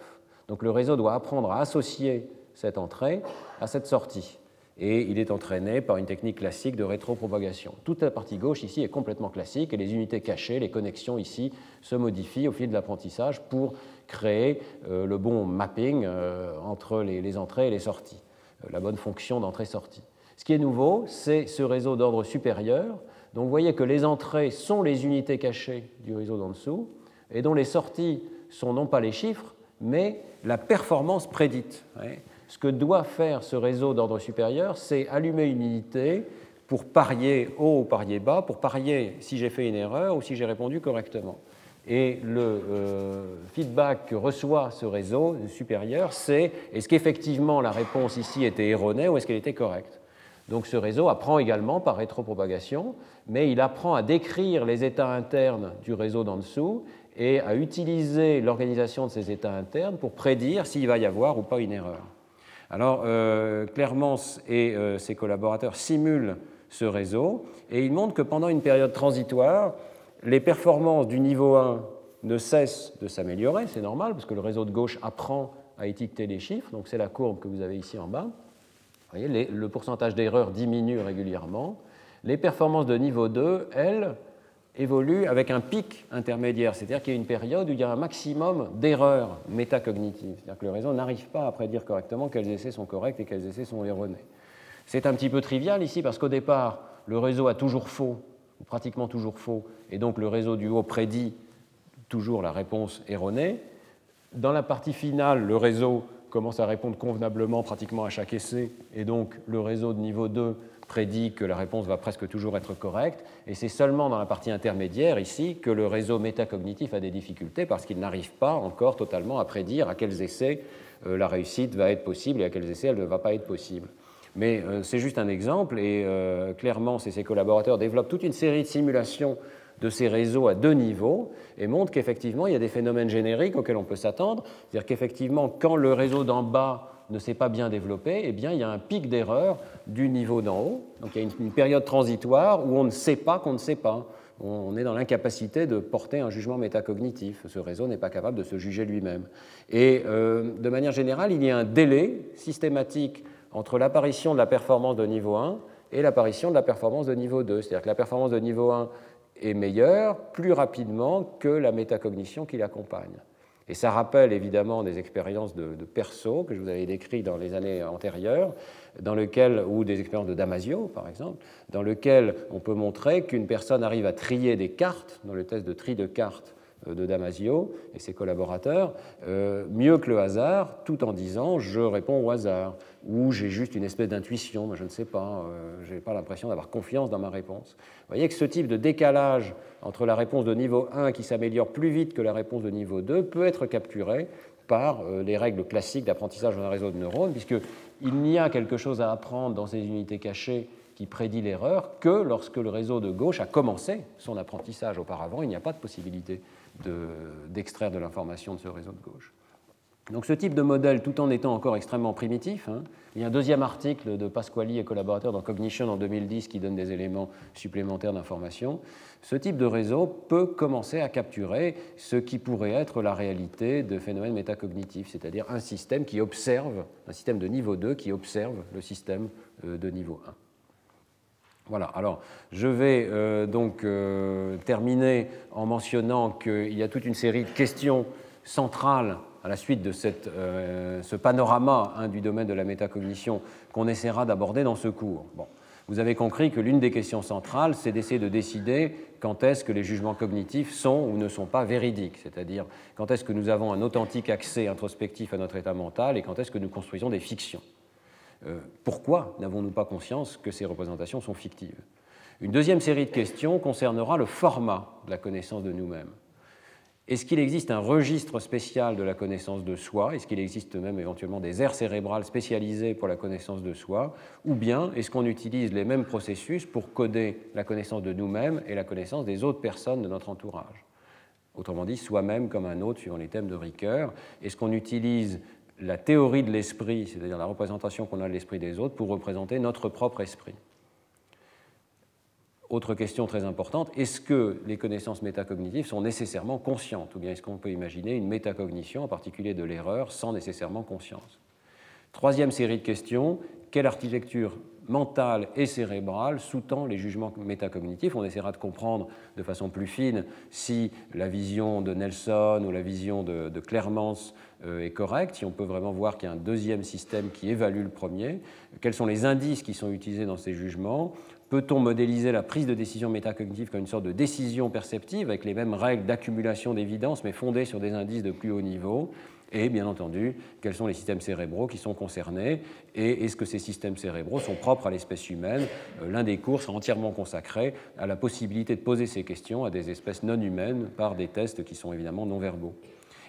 Donc le réseau doit apprendre à associer cette entrée à cette sortie. Et il est entraîné par une technique classique de rétropropagation. Toute la partie gauche ici est complètement classique et les unités cachées, les connexions ici se modifient au fil de l'apprentissage pour créer euh, le bon mapping euh, entre les, entrées et les sorties, euh, la bonne fonction d'entrée-sortie. Ce qui est nouveau, c'est ce réseau d'ordre supérieur. Donc vous voyez que les entrées sont les unités cachées du réseau d'en dessous, et dont les sorties sont non pas les chiffres, mais la performance prédite. Ce que doit faire ce réseau d'ordre supérieur, c'est allumer une unité pour parier haut ou parier bas, pour parier si j'ai fait une erreur ou si j'ai répondu correctement. Et le euh, feedback que reçoit ce réseau supérieur, c'est est-ce qu'effectivement la réponse ici était erronée ou est-ce qu'elle était correcte? Donc ce réseau apprend également par rétropropagation, mais il apprend à décrire les états internes du réseau d'en dessous et à utiliser l'organisation de ces états internes pour prédire s'il va y avoir ou pas une erreur. Alors, euh, Clermans et euh, ses collaborateurs simulent ce réseau et ils montrent que pendant une période transitoire, les performances du niveau 1 ne cessent de s'améliorer, c'est normal, parce que le réseau de gauche apprend à étiqueter les chiffres, donc c'est la courbe que vous avez ici en bas. Voyez, le pourcentage d'erreurs diminue régulièrement. Les performances de niveau 2, elles, évoluent avec un pic intermédiaire, c'est-à-dire qu'il y a une période où il y a un maximum d'erreurs métacognitives, c'est-à-dire que le réseau n'arrive pas à prédire correctement quels essais sont corrects et quels essais sont erronés. C'est un petit peu trivial ici parce qu'au départ, le réseau a toujours faux, ou pratiquement toujours faux, et donc le réseau du haut prédit toujours la réponse erronée. Dans la partie finale, le réseau commence à répondre convenablement pratiquement à chaque essai, et donc le réseau de niveau 2 prédit que la réponse va presque toujours être correcte, et c'est seulement dans la partie intermédiaire ici que le réseau métacognitif a des difficultés parce qu'il n'arrive pas encore totalement à prédire à quels essais euh, la réussite va être possible et à quels essais elle ne va pas être possible. Mais euh, c'est juste un exemple, et euh, clairement, ses collaborateurs développent toute une série de simulations de ces réseaux à deux niveaux et montrent qu'effectivement, il y a des phénomènes génériques auxquels on peut s'attendre. C'est-à-dire qu'effectivement, quand le réseau d'en bas ne s'est pas bien développé, eh bien, il y a un pic d'erreur du niveau d'en haut. Donc il y a une, période transitoire où on ne sait pas qu'on ne sait pas. On est dans l'incapacité de porter un jugement métacognitif. Ce réseau n'est pas capable de se juger lui-même. Et euh, de manière générale, il y a un délai systématique entre l'apparition de la performance de niveau 1 et l'apparition de la performance de niveau 2. C'est-à-dire que la performance de niveau 1 est meilleure plus rapidement que la métacognition qui l'accompagne. Et ça rappelle évidemment des expériences de, perso que je vous avais décrites dans les années antérieures, dans lequel, ou des expériences de Damasio, par exemple, dans lesquelles on peut montrer qu'une personne arrive à trier des cartes, dans le test de tri de cartes euh, de Damasio et ses collaborateurs, euh, mieux que le hasard, tout en disant je réponds au hasard, ou j'ai juste une espèce d'intuition, je ne sais pas, euh, je n'ai pas l'impression d'avoir confiance dans ma réponse. Vous voyez que ce type de décalage entre la réponse de niveau 1 qui s'améliore plus vite que la réponse de niveau 2 peut être capturé par les règles classiques d'apprentissage dans un réseau de neurones, puisqu'il n'y a quelque chose à apprendre dans ces unités cachées qui prédit l'erreur que lorsque le réseau de gauche a commencé son apprentissage. Auparavant, il n'y a pas de possibilité d'extraire de, l'information de ce réseau de gauche. Donc ce type de modèle, tout en étant encore extrêmement primitif, hein, il y a un deuxième article de Pasquali et collaborateurs dans Cognition en 2010 qui donne des éléments supplémentaires d'information. Ce type de réseau peut commencer à capturer ce qui pourrait être la réalité de phénomènes métacognitifs, c'est-à-dire un système qui observe, un système de niveau 2 qui observe le système euh, de niveau 1. Voilà, alors je vais euh, donc euh, terminer en mentionnant qu'il y a toute une série de questions centrales à la suite de euh, ce panorama hein, du domaine de la métacognition qu'on essaiera d'aborder dans ce cours. Bon. Vous avez compris que l'une des questions centrales, c'est d'essayer de décider quand est-ce que les jugements cognitifs sont ou ne sont pas véridiques, c'est-à-dire quand est-ce que nous avons un authentique accès introspectif à notre état mental et quand est-ce que nous construisons des fictions. Euh, pourquoi n'avons-nous pas conscience que ces représentations sont fictives? Une deuxième série de questions concernera le format de la connaissance de nous-mêmes. Est-ce qu'il existe un registre spécial de la connaissance de soi? Est-ce qu'il existe même éventuellement des aires cérébrales spécialisées pour la connaissance de soi? Ou bien est-ce qu'on utilise les mêmes processus pour coder la connaissance de nous-mêmes et la connaissance des autres personnes de notre entourage? Autrement dit, soi-même comme un autre, suivant les thèmes de Ricoeur. Est-ce qu'on utilise la théorie de l'esprit, c'est-à-dire la représentation qu'on a de l'esprit des autres, pour représenter notre propre esprit? Autre question très importante, est-ce que les connaissances métacognitives sont nécessairement conscientes Ou bien est-ce qu'on peut imaginer une métacognition, en particulier de l'erreur, sans nécessairement conscience? Troisième série de questions, quelle architecture mentale et cérébrale sous-tend les jugements métacognitifs? On essaiera de comprendre de façon plus fine si la vision de Nelson ou la vision de, Clermans euh, est correcte, si on peut vraiment voir qu'il y a un deuxième système qui évalue le premier, quels sont les indices qui sont utilisés dans ces jugements, Peut-on modéliser la prise de décision métacognitive comme une sorte de décision perceptive avec les mêmes règles d'accumulation d'évidence mais fondées sur des indices de plus haut niveau et bien entendu, quels sont les systèmes cérébraux qui sont concernés et est-ce que ces systèmes cérébraux sont propres à l'espèce humaine euh, L'un des cours sera entièrement consacré à la possibilité de poser ces questions à des espèces non humaines par des tests qui sont évidemment non verbaux.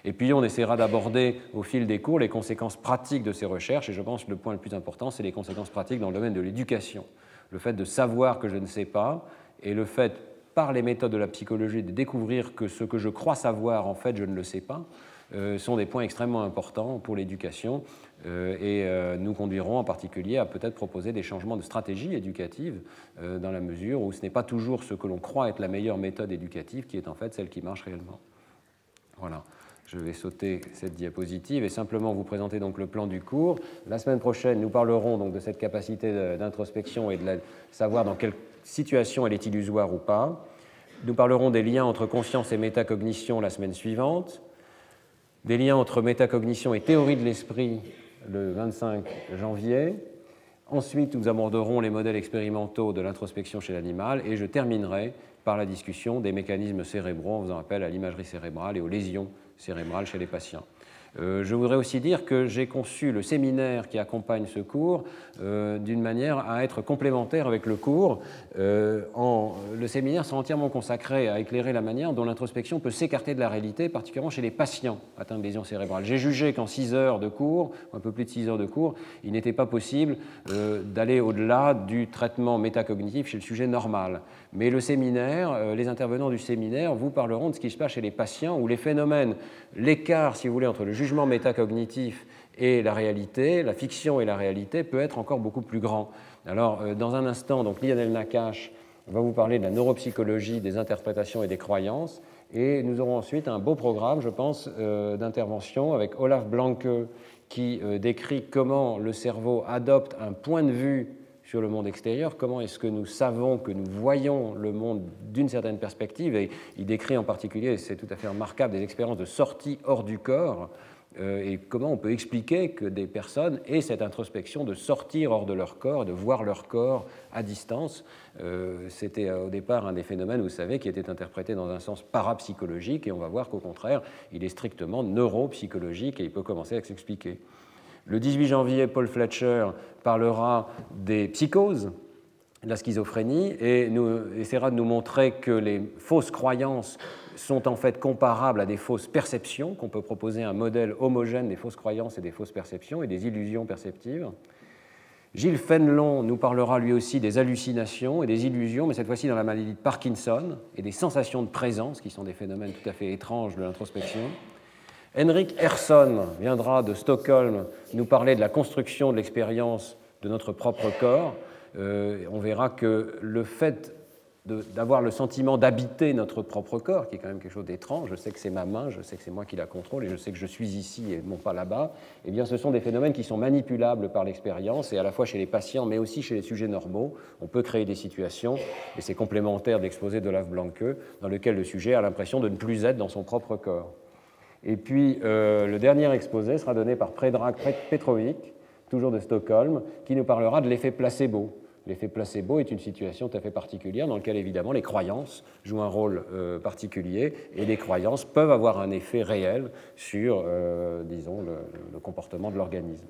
Et puis on essaiera d'aborder au fil des cours les conséquences pratiques de ces recherches et je pense que le point le plus important, c'est les conséquences pratiques dans le domaine de l'éducation. Le fait de savoir que je ne sais pas et le fait par les méthodes de la psychologie, de découvrir que ce que je crois savoir, en fait, je ne le sais pas, euh, sont des points extrêmement importants pour l'éducation euh, et euh, nous conduiront en particulier à peut-être proposer des changements de stratégie éducative dans la mesure où ce n'est pas toujours ce que l'on croit être la meilleure méthode éducative qui est en fait celle qui marche réellement. Voilà. Je vais sauter cette diapositive et simplement vous présenter donc le plan du cours. La semaine prochaine, nous parlerons donc de cette capacité d'introspection et de savoir dans quelle situation elle est illusoire ou pas. Nous parlerons des liens entre conscience et métacognition la semaine suivante des liens entre métacognition et théorie de l'esprit le 25 janvier. Ensuite, nous aborderons les modèles expérimentaux de l'introspection chez l'animal et je terminerai par la discussion des mécanismes cérébraux en faisant appel à l'imagerie cérébrale et aux lésions cérébrales chez les patients. Euh, je voudrais aussi dire que j'ai conçu le séminaire qui accompagne ce cours euh, d'une manière à être complémentaire avec le cours. Euh, le séminaire sera entièrement consacré à éclairer la manière dont l'introspection peut s'écarter de la réalité, particulièrement chez les patients atteints de lésions cérébrales. J'ai jugé qu'en 6 heures de cours, un peu plus de 6 heures de cours, il n'était pas possible d'aller au-delà du traitement métacognitif chez le sujet normal. Mais le séminaire, les intervenants du séminaire vous parleront de ce qui se passe chez les patients où les phénomènes, l'écart, si vous voulez, entre le jugement métacognitif et la réalité, la fiction et la réalité, peut être encore beaucoup plus grand. Alors, euh, dans un instant, donc Lionel Nakache va vous parler de la neuropsychologie, des interprétations et des croyances. Et nous aurons ensuite un beau programme, je pense, euh, d'intervention avec Olaf Blanke qui euh, décrit comment le cerveau adopte un point de vue sur le monde extérieur, comment est-ce que nous savons que nous voyons le monde d'une certaine perspective, et il décrit en particulier, c'est tout à fait remarquable, des expériences de sortie hors du corps, euh, et comment on peut expliquer que des personnes aient cette introspection de sortir hors de leur corps, de voir leur corps à distance. Euh, c'était euh, au départ un des phénomènes, vous savez, qui était interprété dans un sens parapsychologique, et on va voir qu'au contraire, il est strictement neuropsychologique et il peut commencer à s'expliquer. Le 18 janvier, Paul Fletcher parlera des psychoses, la schizophrénie, et essaiera de nous montrer que les fausses croyances sont en fait comparables à des fausses perceptions, qu'on peut proposer un modèle homogène des fausses croyances et des fausses perceptions et des illusions perceptives. Gilles Fenelon nous parlera lui aussi des hallucinations et des illusions, mais cette fois-ci dans la maladie de Parkinson, et des sensations de présence, qui sont des phénomènes tout à fait étranges de l'introspection. Henrik Herson viendra de Stockholm nous parler de la construction de l'expérience de notre propre corps. Euh, on verra que le fait d'avoir le sentiment d'habiter notre propre corps, qui est quand même quelque chose d'étrange, je sais que c'est ma main, je sais que c'est moi qui la contrôle et je sais que je suis ici et non pas là-bas, eh bien ce sont des phénomènes qui sont manipulables par l'expérience et à la fois chez les patients mais aussi chez les sujets normaux. On peut créer des situations, et c'est complémentaire d'exposer de Lave Blanque, dans lequel le sujet a l'impression de ne plus être dans son propre corps. Et puis euh, le dernier exposé sera donné par Predrag Petrovic, toujours de Stockholm, qui nous parlera de l'effet placebo. L'effet placebo est une situation tout à fait particulière dans laquelle évidemment les croyances jouent un rôle euh, particulier et les croyances peuvent avoir un effet réel sur, euh, disons, le, comportement de l'organisme.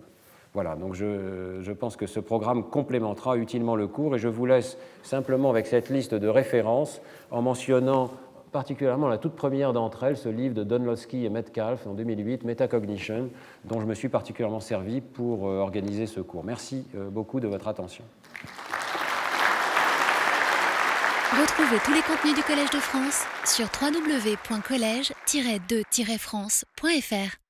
Voilà, donc je, je, pense que ce programme complémentera utilement le cours et je vous laisse simplement avec cette liste de références en mentionnant particulièrement la toute première d'entre elles, ce livre de Donlowski et Metcalf en 2008, Metacognition, dont je me suis particulièrement servi pour euh, organiser ce cours. Merci euh, beaucoup de votre attention. Retrouvez tous les contenus du Collège de France sur www.colège-2-france.fr.